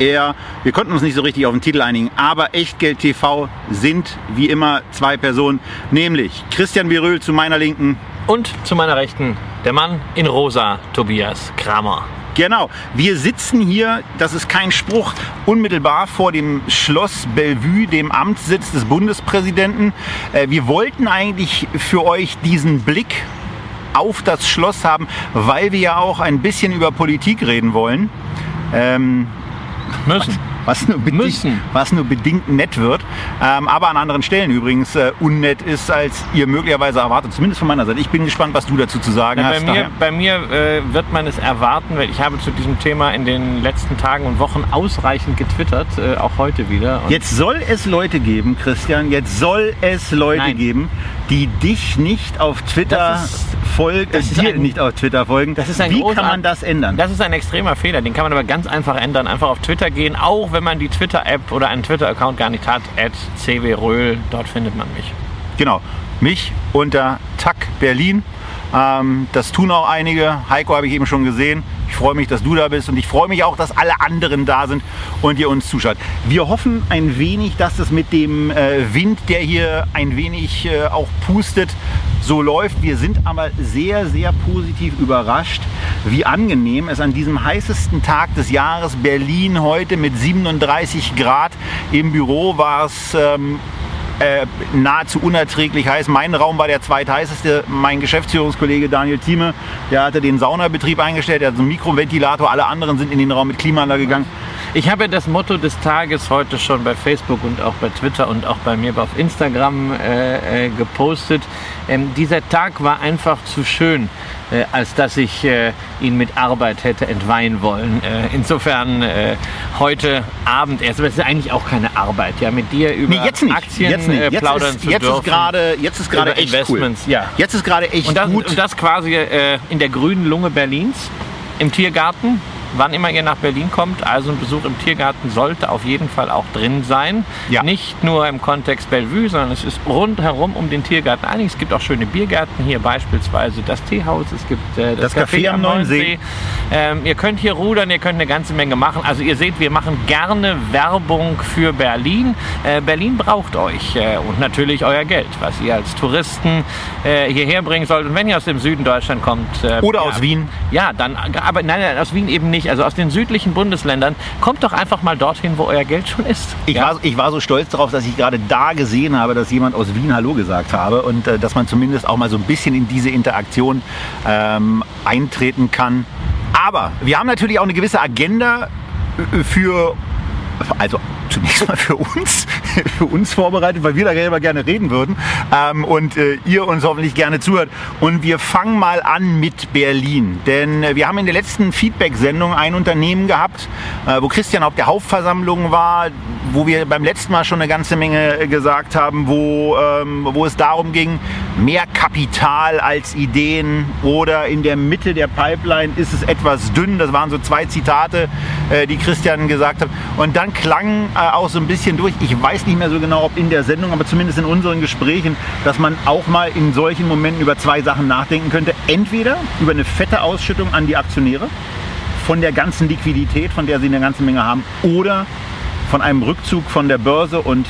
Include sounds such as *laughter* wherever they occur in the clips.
Air. Wir konnten uns nicht so richtig auf den Titel einigen, aber Echtgeld TV sind wie immer zwei Personen, nämlich Christian Biröhl zu meiner Linken. Und zu meiner Rechten der Mann in rosa, Tobias Kramer. Genau, wir sitzen hier, das ist kein Spruch, unmittelbar vor dem Schloss Bellevue, dem Amtssitz des Bundespräsidenten. Äh, Wir wollten eigentlich für euch diesen Blick auf das Schloss haben, weil wir ja auch ein bisschen über Politik reden wollen. Ähm, Müssen. was nur bedingt, Müssen. was nur bedingt nett wird, ähm, aber an anderen Stellen übrigens äh, unnett ist, als ihr möglicherweise erwartet. Zumindest von meiner Seite. Ich bin gespannt, was du dazu zu sagen bei hast. mir, Daher- bei mir äh, wird man es erwarten, weil ich habe zu diesem Thema in den letzten Tagen und Wochen ausreichend getwittert, äh, auch heute wieder. Jetzt soll es Leute geben, Christian, jetzt soll es Leute Nein. geben, die dich nicht auf Twitter folgen, das äh, ist dir ein- nicht auf Twitter folgen. Das ist ein Wie kann man das ändern? Das ist ein extremer Fehler, den kann man aber ganz einfach ändern. Einfach auf Twitter gehen, auch wenn man die Twitter-App oder einen Twitter-Account gar nicht hat, at cwröhl, dort findet man mich. Genau, mich unter TAC Berlin. Ähm, das tun auch einige. Heiko habe ich eben schon gesehen. Ich freue mich, dass du da bist und ich freue mich auch, dass alle anderen da sind und ihr uns zuschaut. Wir hoffen ein wenig, dass es mit dem äh, Wind, der hier ein wenig äh, auch pustet, so läuft. Wir sind aber sehr, sehr positiv überrascht, wie angenehm es an diesem heißesten Tag des Jahres Berlin heute mit 37 Grad im Büro war es ähm, äh, nahezu unerträglich heiß. Mein Raum war der zweitheißeste. Mein Geschäftsführungskollege Daniel Thieme, der hatte den Saunabetrieb eingestellt, der hat so einen Mikroventilator. Alle anderen sind in den Raum mit Klimaanlage gegangen. Ich habe das Motto des Tages heute schon bei Facebook und auch bei Twitter und auch bei mir auf Instagram äh, äh, gepostet. Ähm, dieser Tag war einfach zu schön, äh, als dass ich äh, ihn mit Arbeit hätte entweihen wollen. Äh, insofern äh, heute Abend erst, aber es ist eigentlich auch keine Arbeit, ja, mit dir über Nee, jetzt nicht. Aktien jetzt nicht. Äh, Jetzt plaudern ist, zu jetzt dürfen. ist gerade, jetzt ist gerade echt Investments, cool. ja. Jetzt ist gerade echt Und das, gut. und das quasi in der grünen Lunge Berlins, im Tiergarten. Wann immer ihr nach Berlin kommt, also ein Besuch im Tiergarten sollte auf jeden Fall auch drin sein. Ja. Nicht nur im Kontext Bellevue, sondern es ist rundherum um den Tiergarten einig. Es gibt auch schöne Biergärten hier, beispielsweise das Teehaus, es gibt äh, das, Das Café am Neuen See. Ähm, ihr könnt hier rudern, ihr könnt eine ganze Menge machen. Also ihr seht, wir machen gerne Werbung für Berlin. Äh, Berlin braucht euch äh, und natürlich euer Geld, was ihr als Touristen äh, hierher bringen sollt. Und wenn ihr aus dem Süden Deutschland kommt. äh, Oder ja, aus Wien. Ja, dann, aber nein, nein, aus Wien eben nicht. Also aus den südlichen Bundesländern. Kommt doch einfach mal dorthin, wo euer Geld schon ist. Ich, ja? war, ich war so stolz darauf, dass ich gerade da gesehen habe, dass jemand aus Wien Hallo gesagt habe und äh, dass man zumindest auch mal so ein bisschen in diese Interaktion ähm, eintreten kann. Aber wir haben natürlich auch eine gewisse Agenda äh, für, also zunächst mal für uns, *laughs* für uns vorbereitet, weil wir darüber gerne reden würden ähm, und äh, ihr uns hoffentlich gerne zuhört. Und wir fangen mal an mit Berlin, denn äh, wir haben in der letzten Feedback-Sendung ein Unternehmen gehabt, äh, wo Christian auf der Hauptversammlung war, wo wir beim letzten Mal schon eine ganze Menge äh, gesagt haben, wo, ähm, wo es darum ging, mehr Kapital als Ideen oder in der Mitte der Pipeline ist es etwas dünn. Das waren so zwei Zitate, äh, die Christian gesagt hat. Und dann klang auch so ein bisschen durch, ich weiß nicht mehr so genau, ob in der Sendung, aber zumindest in unseren Gesprächen, dass man auch mal in solchen Momenten über zwei Sachen nachdenken könnte. Entweder über eine fette Ausschüttung an die Aktionäre von der ganzen Liquidität, von der sie eine ganze Menge haben, oder von einem Rückzug von der Börse und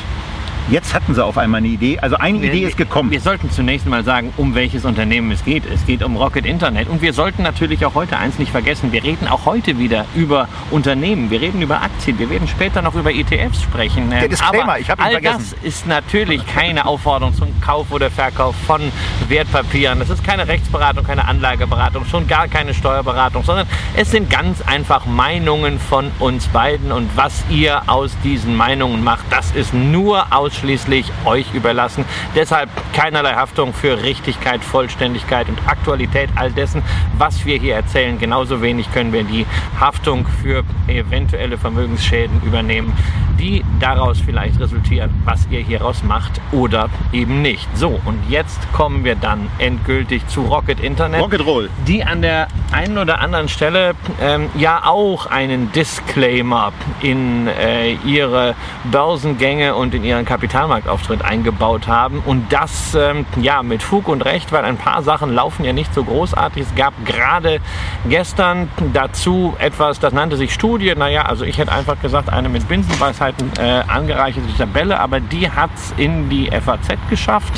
jetzt hatten sie auf einmal eine Idee. Also eine Idee ist gekommen. Wir sollten zunächst mal sagen, um welches Unternehmen es geht. Es geht um Rocket Internet. Und wir sollten natürlich auch heute eins nicht vergessen. Wir reden auch heute wieder über Unternehmen. Wir reden über Aktien. Wir werden später noch über ETFs sprechen. Der Disclaimer, Aber ich hab ihn all vergessen. das ist natürlich keine Aufforderung zum Kauf oder Verkauf von Wertpapieren. Das ist keine Rechtsberatung, keine Anlageberatung, schon gar keine Steuerberatung, sondern es sind ganz einfach Meinungen von uns beiden. Und was ihr aus diesen Meinungen macht, das ist nur ausschließlich ausschließlich euch überlassen. Deshalb keinerlei Haftung für Richtigkeit, Vollständigkeit und Aktualität all dessen, was wir hier erzählen. Genauso wenig können wir die Haftung für eventuelle Vermögensschäden übernehmen, die daraus vielleicht resultieren, was ihr hieraus macht oder eben nicht. So, und jetzt kommen wir dann endgültig zu Rocket Internet. Rocket Roll. Die an der einen oder anderen Stelle ähm, ja auch einen Disclaimer in äh, ihre Börsengänge und in ihren Kapitalmarktauftritt eingebaut haben. Und das ähm, ja mit Fug und Recht, weil ein paar Sachen laufen ja nicht so großartig. Es gab gerade gestern dazu etwas, das nannte sich Studie. Naja, also ich hätte einfach gesagt, eine mit Binsenweisheiten äh, angereicherte Tabelle, aber die hat es in die FAZ geschafft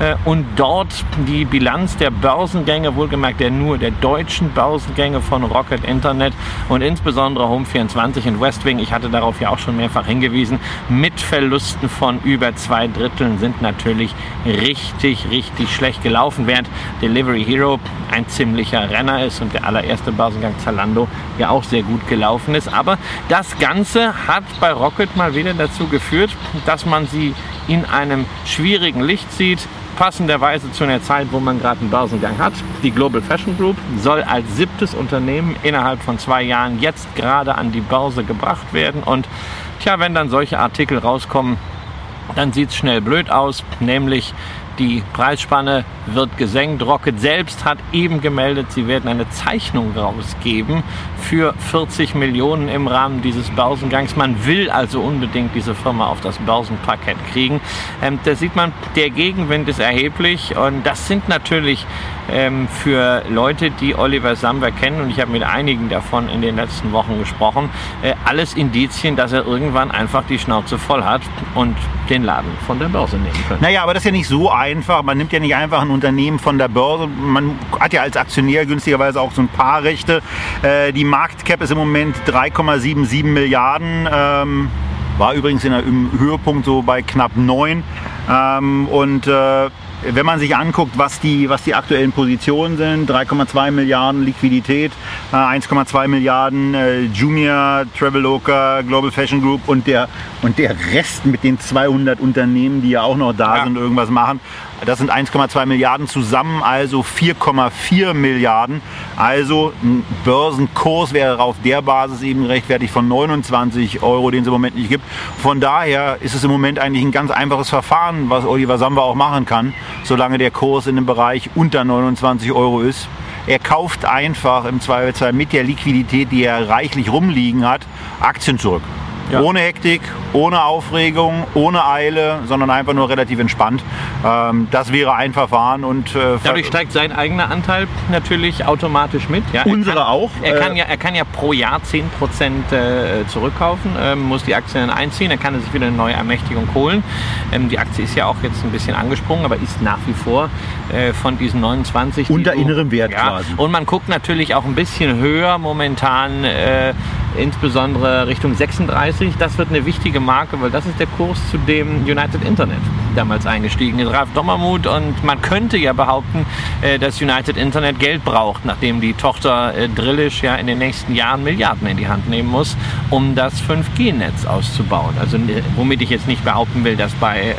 äh, und dort die Bilanz der Börsengänge, wohlgemerkt der nur der deutschen Börsengänge von Rocket Internet und insbesondere Home24 und Westwing, ich hatte darauf ja auch schon mehrfach hingewiesen, mit Verlusten von über zwei Dritteln sind natürlich richtig, richtig schlecht gelaufen, während Delivery Hero ein ziemlicher Renner ist und der allererste Börsengang Zalando ja auch sehr gut gelaufen ist. Aber das Ganze hat bei Rocket mal wieder dazu geführt, dass man sie in einem schwierigen Licht sieht passenderweise zu einer Zeit, wo man gerade einen Börsengang hat. Die Global Fashion Group soll als siebtes Unternehmen innerhalb von zwei Jahren jetzt gerade an die Börse gebracht werden. Und tja, wenn dann solche Artikel rauskommen, dann sieht es schnell blöd aus, nämlich die Preisspanne wird gesenkt. Rocket selbst hat eben gemeldet, sie werden eine Zeichnung rausgeben für 40 Millionen im Rahmen dieses Börsengangs. Man will also unbedingt diese Firma auf das Börsenparkett kriegen. Ähm, da sieht man, der Gegenwind ist erheblich und das sind natürlich ähm, für Leute, die Oliver Samwer kennen und ich habe mit einigen davon in den letzten Wochen gesprochen, äh, alles Indizien, dass er irgendwann einfach die Schnauze voll hat und den Laden von der Börse nehmen könnte. Naja, aber das ist ja nicht so einfach. Man nimmt ja nicht einfach ein Unternehmen von der Börse. Man hat ja als Aktionär günstigerweise auch so ein paar Rechte. Äh, die Marktcap ist im Moment 3,77 Milliarden. Ähm, war übrigens der, im Höhepunkt so bei knapp 9. Ähm, und äh, wenn man sich anguckt, was die, was die aktuellen Positionen sind, 3,2 Milliarden Liquidität, äh, 1,2 Milliarden äh, Junior, Traveloka, Global Fashion Group und der, und der Rest mit den 200 Unternehmen, die ja auch noch da Ja. sind, irgendwas machen. Das sind 1,2 Milliarden zusammen, also 4,4 Milliarden. Also ein Börsenkurs wäre auf der Basis eben gerechtfertigt von 29 Euro, den es im Moment nicht gibt. Von daher ist es im Moment eigentlich ein ganz einfaches Verfahren, was Oliver Samba auch machen kann, solange der Kurs in dem Bereich unter 29 Euro ist. Er kauft einfach im Zweifelsfall mit der Liquidität, die er reichlich rumliegen hat, Aktien zurück. Ja. Ohne Hektik, ohne Aufregung, ohne Eile, sondern einfach nur relativ entspannt. Ähm, das wäre ein Verfahren und äh, Dadurch steigt sein eigener Anteil natürlich automatisch mit. Ja, er Unsere kann, auch, Er kann, äh, ja, er kann ja pro Jahr 10% äh, zurückkaufen, ähm, muss die Aktien dann einziehen, dann kann er sich wieder eine neue Ermächtigung holen. Ähm, die Aktie ist ja auch jetzt ein bisschen angesprungen, aber ist nach wie vor äh, von diesen 29. die Unter innerem Wert ja, quasi. Und man guckt natürlich auch ein bisschen höher momentan, äh, insbesondere Richtung 36. Das wird eine wichtige Marke, weil das ist der Kurs, zu dem United Internet damals eingestiegen ist. Ralf Dommermuth und man könnte ja behaupten, äh, dass United Internet Geld braucht, nachdem die Tochter äh, Drillisch ja in den nächsten Jahren Milliarden in die Hand nehmen muss, um das 5G-Netz auszubauen. Also äh, womit ich jetzt nicht behaupten will, dass bei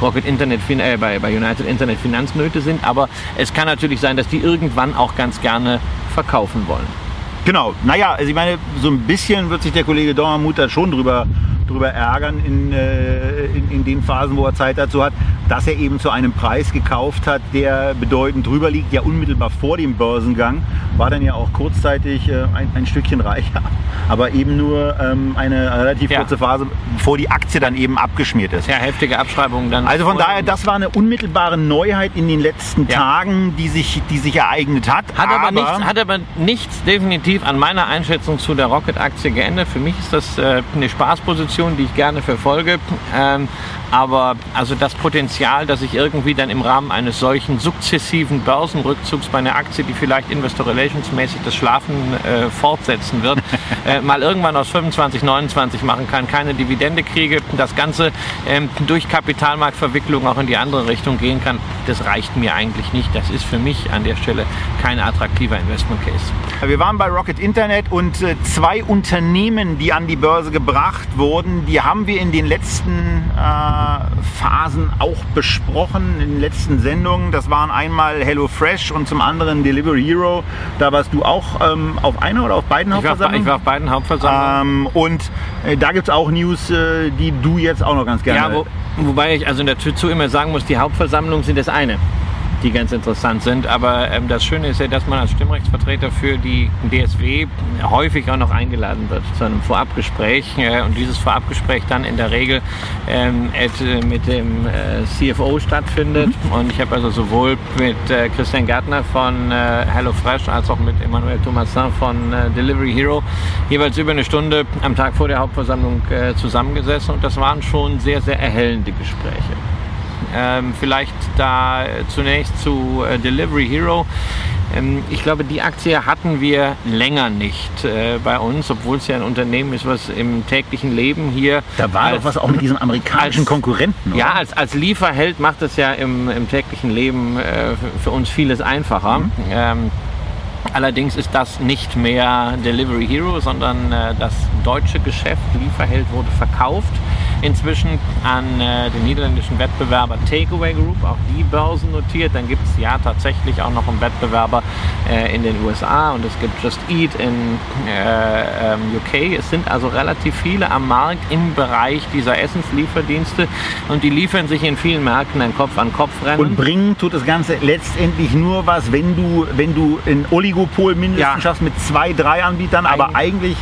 Rocket Internet, äh, bei, bei United Internet Finanznöte sind, aber es kann natürlich sein, dass die irgendwann auch ganz gerne verkaufen wollen. Genau, naja, also ich meine, so ein bisschen wird sich der Kollege Dormermuth da schon drüber, drüber ärgern in, äh, in, in den Phasen, wo er Zeit dazu hat, dass er eben zu einem Preis gekauft hat, der bedeutend drüber liegt, ja unmittelbar vor dem Börsengang, war dann ja auch kurzzeitig äh, ein, ein Stückchen reicher, aber eben nur ähm, eine relativ Ja. kurze Phase, bevor die Aktie dann eben abgeschmiert ist. Ja, heftige Abschreibungen dann. Also von daher, das war eine unmittelbare Neuheit in den letzten Ja. Tagen, die sich, die sich ereignet hat. Hat aber, nichts, hat aber nichts definitiv an meiner Einschätzung zu der Rocket-Aktie geändert. Für mich ist das äh, eine Spaßposition, die ich gerne verfolge. Ähm, aber also das Potenzial, dass ich irgendwie dann im Rahmen eines solchen sukzessiven Börsenrückzugs bei einer Aktie, die vielleicht Investor Generations-mäßig das Schlafen äh, fortsetzen wird, *laughs* äh, mal irgendwann aus 25, 29 machen kann, keine Dividende kriege, das Ganze ähm, durch Kapitalmarktverwicklung auch in die andere Richtung gehen kann, das reicht mir eigentlich nicht. Das ist für mich an der Stelle kein attraktiver Investment Case. Wir waren bei Rocket Internet und äh, zwei Unternehmen, die an die Börse gebracht wurden, die haben wir in den letzten äh, Phasen auch besprochen, in den letzten Sendungen. Das waren einmal HelloFresh und zum anderen Delivery Hero. Da warst du auch ähm, auf einer oder auf beiden ich Hauptversammlungen? ich war auf beiden Hauptversammlungen. Ähm, und äh, da gibt es auch News, äh, die du jetzt auch noch ganz gerne. Ja, wo, wobei ich also dazu immer sagen muss, die Hauptversammlungen sind das eine die ganz interessant sind. Aber ähm, das Schöne ist ja, dass man als Stimmrechtsvertreter für die DSW häufig auch noch eingeladen wird zu einem Vorabgespräch äh, und dieses Vorabgespräch dann in der Regel ähm, mit dem äh, CFO stattfindet. Mhm. Und ich habe also sowohl mit äh, Christian Gärtner von äh, HelloFresh als auch mit Emmanuel Thomasin von äh, Delivery Hero jeweils über eine Stunde am Tag vor der Hauptversammlung äh, zusammengesessen und das waren schon sehr, sehr erhellende Gespräche. Ähm, vielleicht da zunächst zu äh, Delivery Hero. Ähm, ich glaube, die Aktie hatten wir länger nicht äh, bei uns, obwohl es ja ein Unternehmen ist, was im täglichen Leben hier. Da war als, doch was auch mit diesen amerikanischen als, Konkurrenten. Oder? Ja, als, als Lieferheld macht es ja im, im täglichen Leben äh, für uns vieles einfacher. Mhm. Ähm, Allerdings ist das nicht mehr Delivery Hero, sondern äh, das deutsche Geschäft Lieferheld wurde verkauft inzwischen an äh, den niederländischen Wettbewerber Takeaway Group, auch die Börsen notiert. Dann gibt es ja tatsächlich auch noch einen Wettbewerber äh, in den USA und es gibt Just Eat in äh, ähm, UK. Es sind also relativ viele am Markt im Bereich dieser Essenslieferdienste und die liefern sich in vielen Märkten ein Kopf-an-Kopf-Rennen. Und bringen tut das Ganze letztendlich nur was, wenn du, wenn du ein Oligopol mindestens ja. schaffst mit zwei, drei Anbietern, aber eigentlich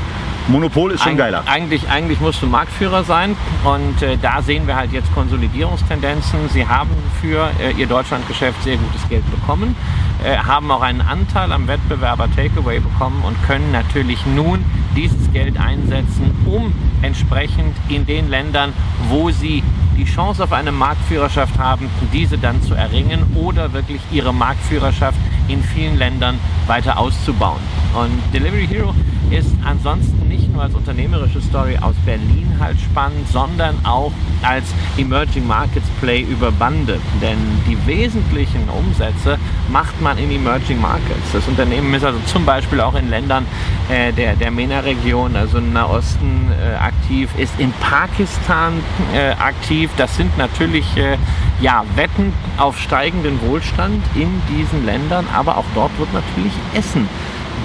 Monopol ist schon Eig geiler. Eigentlich, eigentlich musst du Marktführer sein und äh, da sehen wir halt jetzt Konsolidierungstendenzen. Sie haben für äh, ihr Deutschlandgeschäft sehr gutes Geld bekommen, äh, haben auch einen Anteil am Wettbewerber Takeaway bekommen und können natürlich nun dieses Geld einsetzen, um entsprechend in den Ländern, wo sie die Chance auf eine Marktführerschaft haben, diese dann zu erringen oder wirklich ihre Marktführerschaft in vielen Ländern weiter auszubauen. Und Delivery Hero ist ansonsten nicht nur als unternehmerische Story aus Berlin halt spannend, sondern auch als Emerging Markets Play über Bande. Denn die wesentlichen Umsätze macht man in Emerging Markets. Das Unternehmen ist also zum Beispiel auch in Ländern äh, der, der MENA-Region, also im Nahosten äh, aktiv, ist in Pakistan äh, aktiv. Das sind natürlich äh, ja, Wetten auf steigenden Wohlstand in diesen Ländern, aber auch dort wird natürlich Essen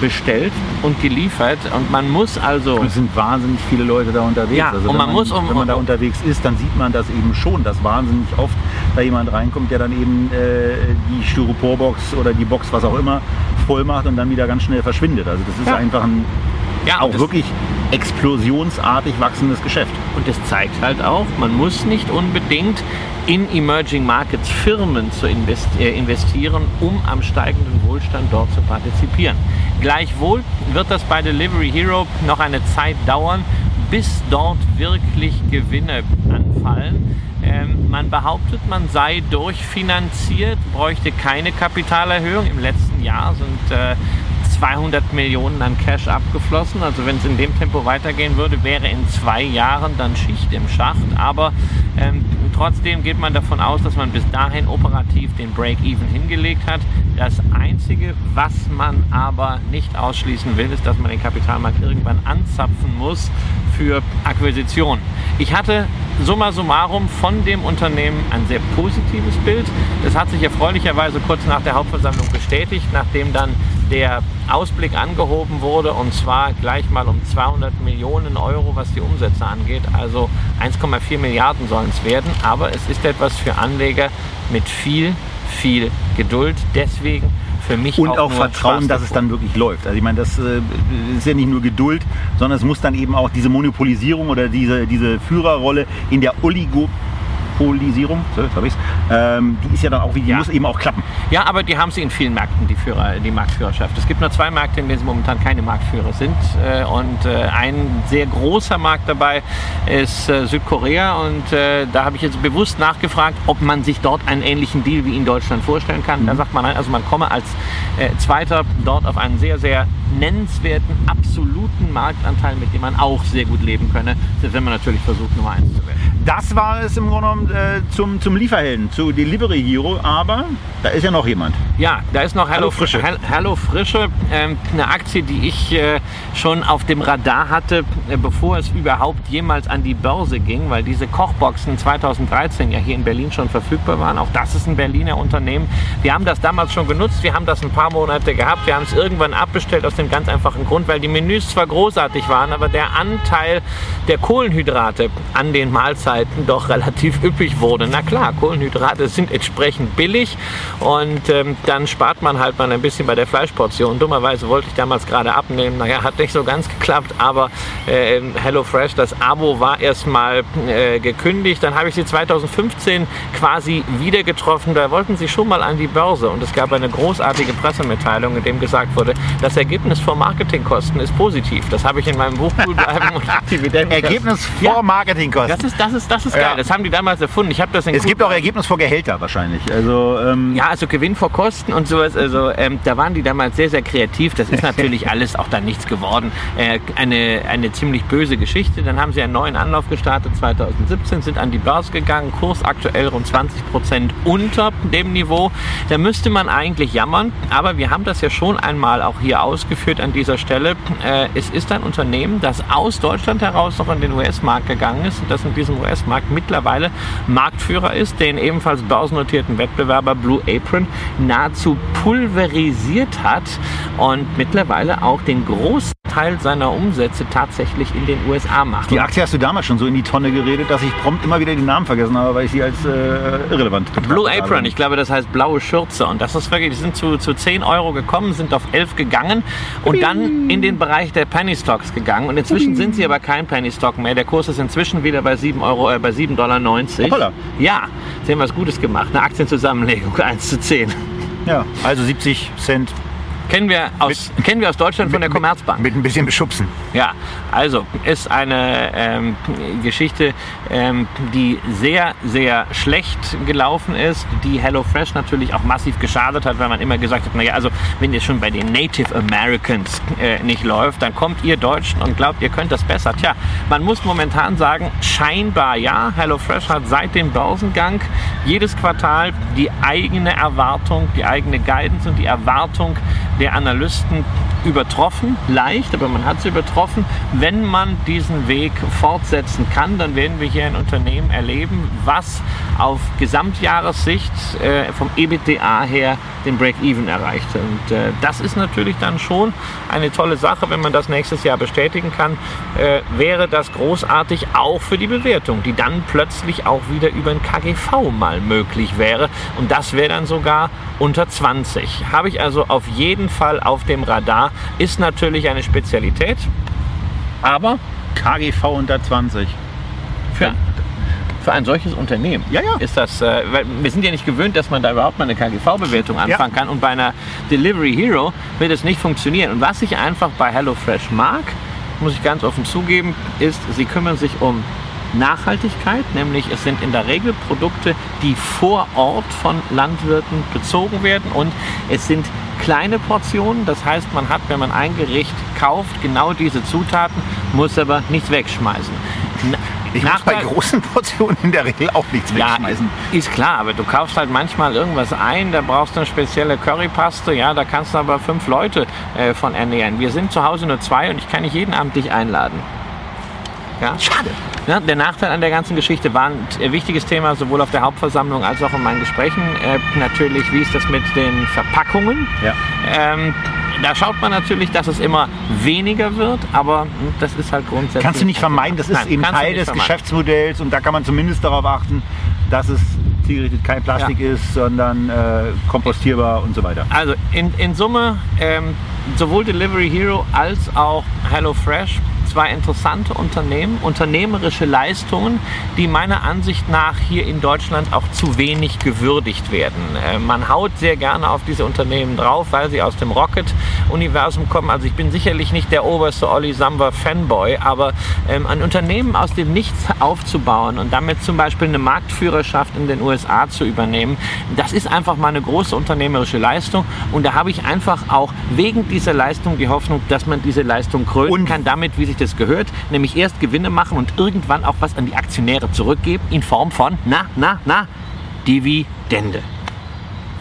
bestellt und geliefert und man muss also... Es sind wahnsinnig viele Leute da unterwegs. Ja, also und man, man, muss... Um, wenn man da unterwegs ist, dann sieht man das eben schon, dass wahnsinnig oft da jemand reinkommt, der dann eben äh, die Styroporbox oder die Box, was auch immer, voll macht und dann wieder ganz schnell verschwindet. Also das ist ja. einfach ein ja, auch wirklich explosionsartig wachsendes Geschäft. Und das zeigt halt auch, man muss nicht unbedingt in Emerging Markets Firmen zu äh, investieren, um am steigenden Wohlstand dort zu partizipieren. Gleichwohl wird das bei Delivery Hero noch eine Zeit dauern, bis dort wirklich Gewinne anfallen. Ähm, man behauptet, man sei durchfinanziert, bräuchte keine Kapitalerhöhung. Im letzten Jahr sind äh, 200 Millionen an Cash abgeflossen. Also wenn es in dem Tempo weitergehen würde, wäre in zwei Jahren dann Schicht im Schacht. Aber ähm, trotzdem geht man davon aus, dass man bis dahin operativ den Break-Even hingelegt hat. Das Einzige, was man aber nicht ausschließen will, ist, dass man den Kapitalmarkt irgendwann anzapfen muss für Akquisition. Ich hatte summa summarum von dem Unternehmen ein sehr positives Bild. Das hat sich erfreulicherweise kurz nach der Hauptversammlung bestätigt, nachdem dann der Ausblick angehoben wurde und zwar gleich mal um 200 Millionen Euro, was die Umsätze angeht. Also 1,4 Milliarden sollen es werden, aber es ist etwas für Anleger mit viel, viel Geduld. Deswegen für mich und auch, auch Vertrauen, dass es dann wirklich läuft. Also ich meine, das äh, ist ja nicht nur Geduld, sondern es muss dann eben auch diese Monopolisierung oder diese, diese Führerrolle in der Oligo Monopolisierung, so, jetzt hab ich's, ähm, die ist ja dann auch, wie die Ja. muss eben auch klappen. Ja, aber die haben sie in vielen Märkten, die, Führer, die Marktführerschaft. Es gibt nur zwei Märkte, in denen sie momentan keine Marktführer sind. Äh, Und äh, ein sehr großer Markt dabei ist äh, Südkorea. Und äh, da habe ich jetzt bewusst nachgefragt, ob man sich dort einen ähnlichen Deal wie in Deutschland vorstellen kann. Da sagt man, nein, also man komme als äh, Zweiter dort auf einen sehr, sehr nennenswerten, absoluten Marktanteil, mit dem man auch sehr gut leben könne, wenn man natürlich versucht, Nummer eins zu werden. Das war es im Grunde genommen äh, zum, zum Lieferhelden, zu Delivery Hero, aber da ist ja noch jemand. Ja, da ist noch Hello, Hallo Frische. Hel- Hello Frische, ähm, eine Aktie, die ich äh, schon auf dem Radar hatte, äh, bevor es überhaupt jemals an die Börse ging, weil diese Kochboxen 2013 ja hier in Berlin schon verfügbar waren. Auch das ist ein Berliner Unternehmen. Wir haben das damals schon genutzt, wir haben das ein paar Monate gehabt, wir haben es irgendwann abbestellt aus dem ganz einfachen Grund, weil die Menüs zwar großartig waren, aber der Anteil der Kohlenhydrate an den Mahlzeiten doch *laughs* relativ üppig wurde. Na klar, Kohlenhydrate sind entsprechend billig und ähm, dann spart man halt mal ein bisschen bei der Fleischportion. Dummerweise wollte ich damals gerade abnehmen. Naja, hat nicht so ganz geklappt, aber äh, HelloFresh, das Abo war erstmal äh, gekündigt. Dann habe ich sie 2015 quasi wieder getroffen. Da wollten sie schon mal an die Börse und es gab eine großartige Pressemitteilung, in dem gesagt wurde, das Ergebnis vor Marketingkosten ist positiv. Das habe ich in meinem Buch Cool *laughs* bleiben und Dividenden. Ergebnis Ja. vor Marketingkosten. Das ist, das ist, das ist Ja. geil. Das haben die damals erfunden. Ich habe das in es gibt auch Ergebnis vor Gehälter wahrscheinlich. Also ähm, ja, also Gewinn vor Kosten und sowas. Also ähm, da waren die damals sehr, sehr kreativ. Das ist *laughs* natürlich alles auch dann nichts geworden. Äh, eine, eine ziemlich böse Geschichte. Dann haben sie einen neuen Anlauf gestartet 2017, sind an die Börse gegangen. Kurs aktuell rund 20 Prozent unter dem Niveau. Da müsste man eigentlich jammern. Aber wir haben das ja schon einmal auch hier ausgeführt an dieser Stelle. Äh, es ist ein Unternehmen, das aus Deutschland heraus noch in den US-Markt gegangen ist und das in diesem US-Markt mittlerweile Marktführer ist, den ebenfalls börsennotierten Wettbewerber Blue Apron nahezu pulverisiert hat und mittlerweile auch den Großteil seiner Umsätze tatsächlich in den USA macht. die Aktie hast du damals schon so in die Tonne geredet, dass ich prompt immer wieder den Namen vergessen habe, weil ich sie als äh, irrelevant Blue habe. Apron, ich glaube, das heißt blaue Schürze. Und das ist wirklich, die sind zu, zu 10 Euro gekommen, sind auf 11 gegangen und dann in den Bereich der Penny Stocks gegangen. Und inzwischen sind sie aber kein Penny Stock mehr. Der Kurs ist inzwischen wieder bei 7 Euro, äh, bei 7,90 Dollar. Hoppala. Ja, sie haben was Gutes gemacht. Eine Aktienzusammenlegung *laughs* 1 zu 10. Ja, also 70 Cent Kennen wir aus, kennen wir aus Deutschland von der Commerzbank. mit ein bisschen beschubsen. Ja, also ist eine ähm, Geschichte, ähm, die sehr, sehr schlecht gelaufen ist, die HelloFresh natürlich auch massiv geschadet hat, weil man immer gesagt hat, naja, also wenn es schon bei den Native Americans äh, nicht läuft, dann kommt ihr Deutschen und glaubt, ihr könnt das besser. Tja, man muss momentan sagen, scheinbar ja. HelloFresh hat seit dem Börsengang jedes Quartal die eigene Erwartung, die eigene Guidance und die Erwartung der Analysten übertroffen, leicht, aber man hat sie übertroffen. Wenn man diesen Weg fortsetzen kann, dann werden wir hier ein Unternehmen erleben, was auf Gesamtjahressicht äh, vom EBITDA her den Break-Even erreicht. Und äh, das ist natürlich dann schon eine tolle Sache, wenn man das nächstes Jahr bestätigen kann, äh, wäre das großartig auch für die Bewertung, die dann plötzlich auch wieder über ein KGV mal möglich wäre. Und das wäre dann sogar unter 20. Habe ich also auf jeden Fall auf dem Radar. Ist natürlich eine Spezialität, aber KGV unter 20. für, für ein solches Unternehmen Ja, ja. ist das, äh, weil wir sind ja nicht gewöhnt, dass man da überhaupt mal eine KGV-Bewertung anfangen kann und bei einer Delivery Hero wird es nicht funktionieren. Und was ich einfach bei HelloFresh mag, muss ich ganz offen zugeben, ist, sie kümmern sich um Nachhaltigkeit, nämlich es sind in der Regel Produkte, die vor Ort von Landwirten bezogen werden und es sind kleine Portionen, das heißt man hat, wenn man ein Gericht kauft, genau diese Zutaten, muss aber nichts wegschmeißen. Ich muss bei großen *laughs* Portionen in der Regel auch nichts ja, wegschmeißen. ist klar, aber du kaufst halt manchmal irgendwas ein, da brauchst du eine spezielle Currypaste, ja, da kannst du aber fünf Leute äh, von ernähren. Wir sind zu Hause nur zwei und ich kann nicht jeden Abend dich einladen. Ja? Schade. Ja, der Nachteil an der ganzen Geschichte war ein wichtiges Thema, sowohl auf der Hauptversammlung als auch in meinen Gesprächen. Äh, natürlich, wie ist das mit den Verpackungen? Ja. Ähm, da schaut man natürlich, dass es immer weniger wird, aber das ist halt grundsätzlich. Kannst du nicht vermeiden, das ist Nein, eben Teil des vermeiden. Geschäftsmodells und da kann man zumindest darauf achten, dass es zielgerichtet kein Plastik ist, sondern äh, kompostierbar und so weiter. Also in, in Summe, ähm, sowohl Delivery Hero als auch HelloFresh zwei interessante Unternehmen, unternehmerische Leistungen, die meiner Ansicht nach hier in Deutschland auch zu wenig gewürdigt werden. Äh, man haut sehr gerne auf diese Unternehmen drauf, weil sie aus dem Rocket-Universum kommen. Also ich bin sicherlich nicht der oberste Olli Samba-Fanboy, aber ähm, ein Unternehmen aus dem Nichts aufzubauen und damit zum Beispiel eine Marktführerschaft in den USA zu übernehmen, das ist einfach mal eine große unternehmerische Leistung. Und da habe ich einfach auch wegen dieser Leistung die Hoffnung, dass man diese Leistung krönen kann, damit, wie sich das gehört, nämlich erst Gewinne machen und irgendwann auch was an die Aktionäre zurückgeben in Form von, na, na, na, Dividende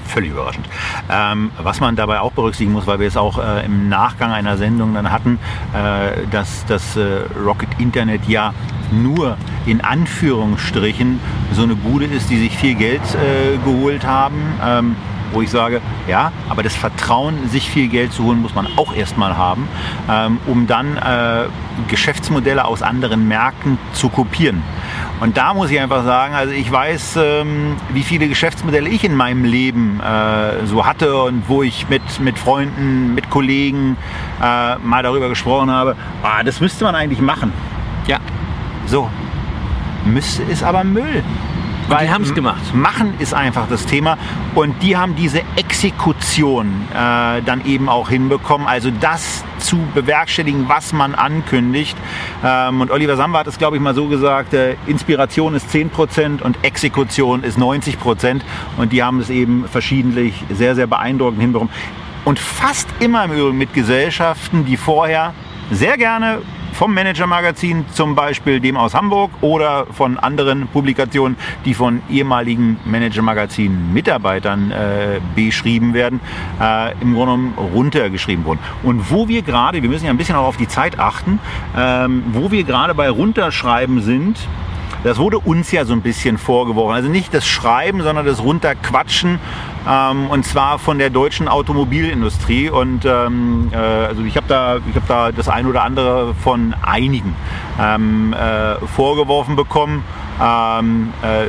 völlig überraschend. Ähm, was man dabei auch berücksichtigen muss, weil wir es auch äh, im Nachgang einer Sendung dann hatten, äh, dass das äh, Rocket Internet ja nur in Anführungsstrichen so eine Bude ist, die sich viel Geld äh, geholt haben. Ähm, wo ich sage, ja, aber das Vertrauen, sich viel Geld zu holen, muss man auch erstmal haben, ähm, um dann äh, Geschäftsmodelle aus anderen Märkten zu kopieren. Und da muss ich einfach sagen, also ich weiß, ähm, wie viele Geschäftsmodelle ich in meinem Leben äh, so hatte und wo ich mit, mit Freunden, mit Kollegen äh, mal darüber gesprochen habe. Ah, das müsste man eigentlich machen. Ja. So. Müsste ist aber Müll. Weil die haben es gemacht. Machen ist einfach das Thema. Und die haben diese Exekution äh, dann eben auch hinbekommen. Also das zu bewerkstelligen, was man ankündigt. Ähm, und Oliver Samba hat es, glaube ich, mal so gesagt, äh, Inspiration ist 10% und Exekution ist 90%. Und die haben es eben verschiedentlich sehr, sehr beeindruckend hinbekommen. Und fast immer im Übrigen mit Gesellschaften, die vorher sehr gerne vom Manager-Magazin, zum Beispiel dem aus Hamburg oder von anderen Publikationen, die von ehemaligen Manager-Magazin-Mitarbeitern äh, beschrieben werden, äh, im Grunde genommen runtergeschrieben wurden. Und wo wir gerade, wir müssen ja ein bisschen auch auf die Zeit achten, ähm, wo wir gerade bei runterschreiben sind, das wurde uns ja so ein bisschen vorgeworfen. Also nicht das Schreiben, sondern das Runterquatschen. Ähm, und zwar von der deutschen Automobilindustrie. Und ähm, äh, also ich habe da, hab da das ein oder andere von einigen ähm, äh, vorgeworfen bekommen. Ähm, äh,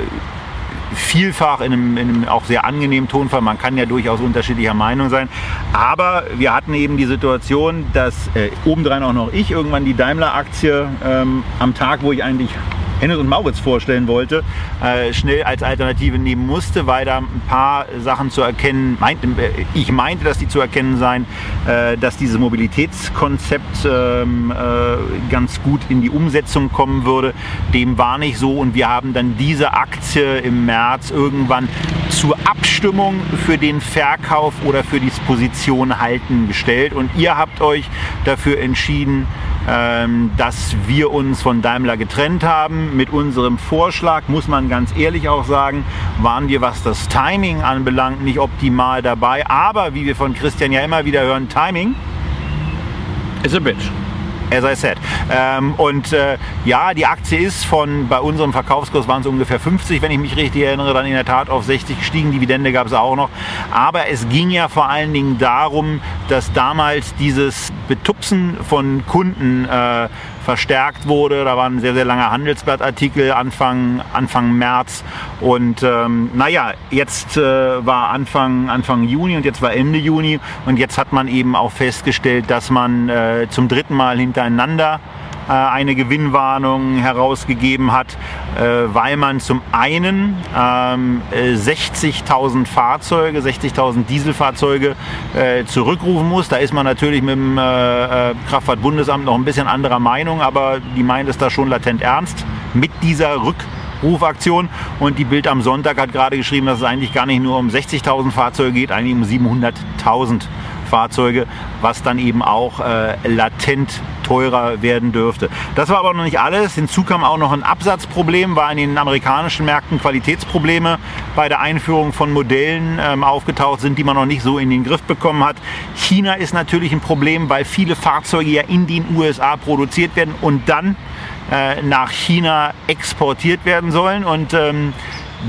vielfach in einem, in einem, auch sehr angenehmen Tonfall. Man kann ja durchaus unterschiedlicher Meinung sein. Aber wir hatten eben die Situation, dass äh, obendrein auch noch ich irgendwann die Daimler-Aktie ähm, am Tag, wo ich eigentlich Hennes und Mauritz vorstellen wollte, äh, schnell als Alternative nehmen musste, weil da ein paar Sachen zu erkennen, meinte, äh, ich meinte, dass die zu erkennen seien, äh, dass dieses Mobilitätskonzept ähm, äh, ganz gut in die Umsetzung kommen würde. Dem war nicht so und wir haben dann diese Aktie im März irgendwann zur Abstimmung für den Verkauf oder für die Position halten gestellt und ihr habt euch dafür entschieden, dass wir uns von Daimler getrennt haben. Mit unserem Vorschlag, muss man ganz ehrlich auch sagen, waren wir, was das Timing anbelangt, nicht optimal dabei. Aber wie wir von Christian ja immer wieder hören, Timing is a bitch as I said. Ähm, und äh, ja, die Aktie ist von, bei unserem Verkaufskurs waren es ungefähr 50, wenn ich mich richtig erinnere, dann in der Tat auf 60 gestiegen. Dividende gab es auch noch. Aber es ging ja vor allen Dingen darum, dass damals dieses Betupsen von Kunden äh, verstärkt wurde. Da war ein sehr, sehr langer Handelsblattartikel Anfang, Anfang März. Und ähm, naja, jetzt äh, war Anfang, Anfang Juni und jetzt war Ende Juni. Und jetzt hat man eben auch festgestellt, dass man äh, zum dritten Mal hintereinander eine Gewinnwarnung herausgegeben hat, äh, weil man zum einen 60.000 ähm, Fahrzeuge, 60.000 Dieselfahrzeuge äh, zurückrufen muss. Da ist man natürlich mit dem Kraftfahrtbundesamt noch ein bisschen anderer Meinung, aber die meint es da schon latent ernst mit dieser Rückrufaktion. Und die Bild am Sonntag hat gerade geschrieben, dass es eigentlich gar nicht nur um 60.000 Fahrzeuge geht, eigentlich um 700.000 Fahrzeuge, was dann eben auch äh, latent teurer werden dürfte. Das war aber noch nicht alles. Hinzu kam auch noch ein Absatzproblem, weil in den amerikanischen Märkten Qualitätsprobleme bei der Einführung von Modellen ähm, aufgetaucht sind, die man noch nicht so in den Griff bekommen hat. China ist natürlich ein Problem, weil viele Fahrzeuge ja in den USA produziert werden und dann äh, nach China exportiert werden sollen. Und ähm,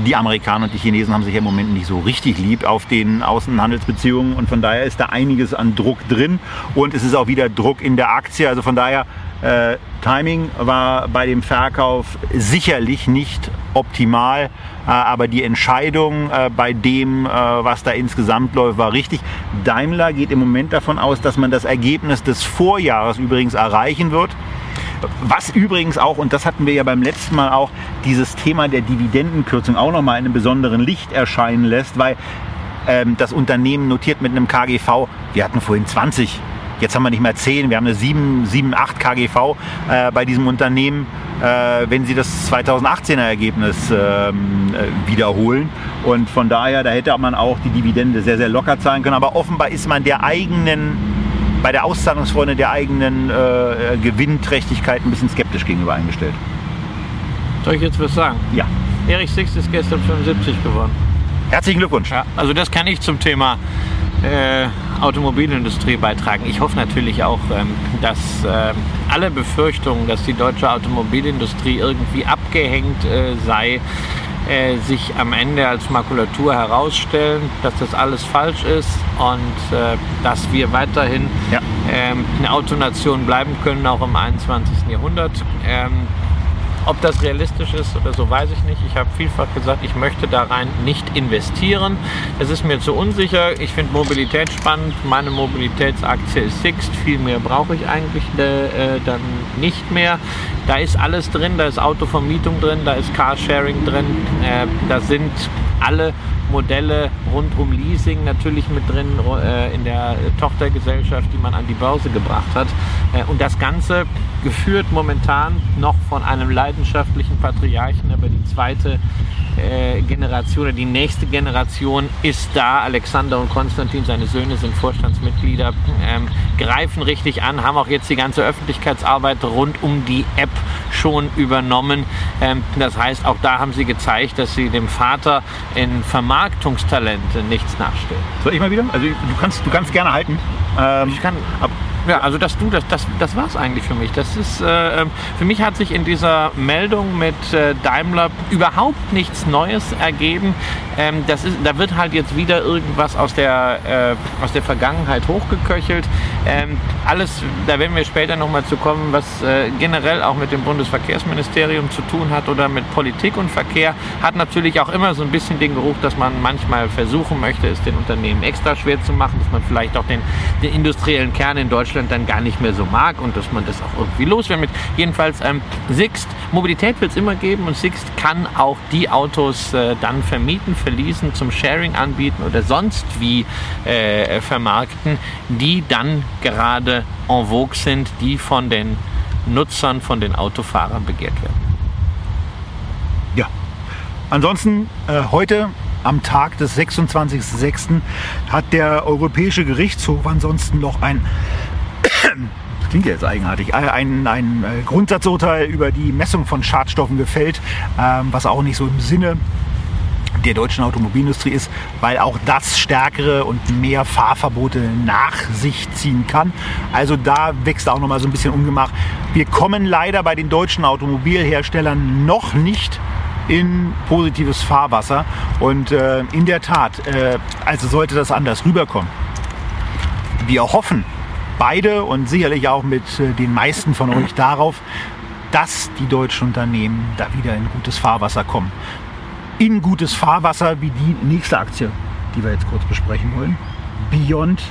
die Amerikaner und die Chinesen haben sich im Moment nicht so richtig lieb auf den Außenhandelsbeziehungen und von daher ist da einiges an Druck drin und es ist auch wieder Druck in der Aktie. Also von daher, äh, Timing war bei dem Verkauf sicherlich nicht optimal, äh, aber die Entscheidung äh, bei dem, äh, was da insgesamt läuft, war richtig. Daimler geht im Moment davon aus, dass man das Ergebnis des Vorjahres übrigens erreichen wird. Was übrigens auch, und das hatten wir ja beim letzten Mal auch, dieses Thema der Dividendenkürzung auch nochmal in einem besonderen Licht erscheinen lässt, weil ähm, das Unternehmen notiert mit einem KGV, wir hatten vorhin 20 Jetzt haben wir nicht mehr 10, wir haben eine 7, 7 8 KGV äh, bei diesem Unternehmen, äh, wenn sie das 2018er Ergebnis ähm, äh, wiederholen. Und von daher, da hätte man auch die Dividende sehr, sehr locker zahlen können. Aber offenbar ist man der eigenen, bei der Auszahlungsfreunde der eigenen äh, Gewinnträchtigkeit ein bisschen skeptisch gegenüber eingestellt. Soll ich jetzt was sagen? Ja. Erich Six ist gestern 75 geworden. Herzlichen Glückwunsch. Ja, also das kann ich zum Thema äh, Automobilindustrie beitragen. Ich hoffe natürlich auch, ähm, dass äh, alle Befürchtungen, dass die deutsche Automobilindustrie irgendwie abgehängt äh, sei, äh, sich am Ende als Makulatur herausstellen, dass das alles falsch ist und äh, dass wir weiterhin Ja. ähm, eine Autonation bleiben können, auch im 21. Jahrhundert. Ähm, ob das realistisch ist oder so, weiß ich nicht. Ich habe vielfach gesagt, ich möchte da rein nicht investieren. Das ist mir zu unsicher. Ich finde Mobilität spannend. Meine Mobilitätsaktie ist Sixt. Viel mehr brauche ich eigentlich äh, dann nicht mehr. Da ist alles drin. Da ist Autovermietung drin. Da ist Carsharing drin. Äh, da sind alle Modelle rund um Leasing natürlich mit drin äh, in der Tochtergesellschaft, die man an die Börse gebracht hat. Äh, und das Ganze geführt momentan noch von einem leidenschaftlichen Patriarchen, aber die zweite äh, Generation oder die nächste Generation ist da. Alexander und Konstantin, seine Söhne, sind Vorstandsmitglieder, ähm, greifen richtig an, haben auch jetzt die ganze Öffentlichkeitsarbeit rund um die App schon übernommen. Ähm, das heißt, auch da haben sie gezeigt, dass sie dem Vater in Vermarktungstalente nichts nachstellen. Soll ich mal wieder? Also du kannst, du kannst gerne halten. Ähm, Ich kann. Ja, also dass du, das, das, das war es eigentlich für mich. Das ist, äh, ähm, für mich hat sich in dieser Meldung mit äh, Daimler überhaupt nichts Neues ergeben. Ähm, das ist, da wird halt jetzt wieder irgendwas aus der, äh, aus der Vergangenheit hochgeköchelt. Ähm, alles, da werden wir später nochmal zu kommen, was äh, generell auch mit dem Bundesverkehrsministerium zu tun hat oder mit Politik und Verkehr, hat natürlich auch immer so ein bisschen den Geruch, dass man manchmal versuchen möchte, es den Unternehmen extra schwer zu machen, dass man vielleicht auch den, den industriellen Kern in Deutschland dann gar nicht mehr so mag und dass man das auch irgendwie loswerden mit. Jedenfalls ähm, Sixt, Mobilität wird es immer geben und Sixt kann auch die Autos äh, dann vermieten, verließen, zum Sharing anbieten oder sonst wie äh, vermarkten, die dann gerade en vogue sind, die von den Nutzern, von den Autofahrern begehrt werden. Ja. Ansonsten äh, heute am Tag des 26.06. hat der Europäische Gerichtshof ansonsten noch ein *coughs* klingt jetzt eigenartig, ein, ein äh, Grundsatzurteil über die Messung von Schadstoffen gefällt, ähm, was auch nicht so im Sinne der deutschen Automobilindustrie ist, weil auch das stärkere und mehr Fahrverbote nach sich ziehen kann. Also da wächst auch noch mal so ein bisschen Ungemach. Wir kommen leider bei den deutschen Automobilherstellern noch nicht in positives Fahrwasser und äh, in der Tat, äh, also sollte das anders rüberkommen. Wir hoffen beide und sicherlich auch mit äh, den meisten von euch darauf, dass die deutschen Unternehmen da wieder in gutes Fahrwasser kommen in gutes Fahrwasser wie die nächste Aktie, die wir jetzt kurz besprechen wollen. Beyond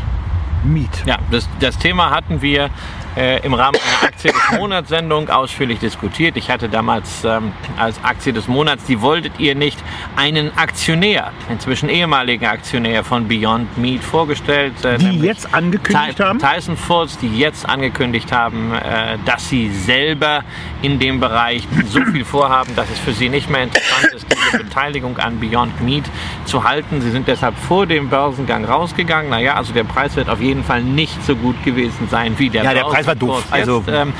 Meat. Ja, das, das Thema hatten wir äh, im Rahmen Aktie des Monats Sendung ausführlich diskutiert. Ich hatte damals ähm, als Aktie des Monats, die wolltet ihr nicht, einen Aktionär, inzwischen ehemaligen Aktionär von Beyond Meat vorgestellt. Äh, Die jetzt angekündigt Ty- haben? Tyson Foods, die jetzt angekündigt haben, äh, dass sie selber in dem Bereich so viel vorhaben, dass es für sie nicht mehr interessant ist, diese Beteiligung an Beyond Meat zu halten. Sie sind deshalb vor dem Börsengang rausgegangen. Naja, also der Preis wird auf jeden Fall nicht so gut gewesen sein wie der Ja, der Preis war doof. Also- jetzt.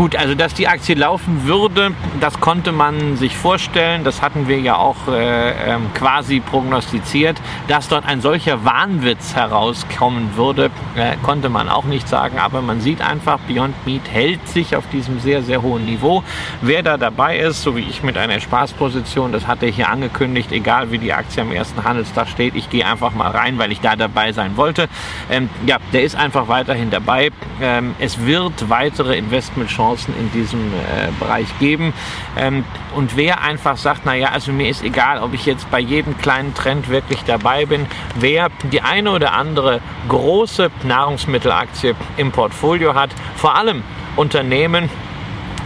Gut, also dass die Aktie laufen würde, das konnte man sich vorstellen. Das hatten wir ja auch äh, ähm, quasi prognostiziert. Dass dort ein solcher Wahnwitz herauskommen würde, äh, konnte man auch nicht sagen. Aber man sieht einfach, Beyond Meat hält sich auf diesem sehr, sehr hohen Niveau. Wer da dabei ist, so wie ich mit einer Spaßposition, das hat er hier angekündigt, egal wie die Aktie am ersten Handelstag steht, ich gehe einfach mal rein, weil ich da dabei sein wollte. Ähm, ja, der ist einfach weiterhin dabei. Ähm, es wird weitere Investmentchancen in diesem äh, Bereich geben. Ähm, und wer einfach sagt, naja, also mir ist egal, ob ich jetzt bei jedem kleinen Trend wirklich dabei bin, wer die eine oder andere große Nahrungsmittelaktie im Portfolio hat, vor allem Unternehmen,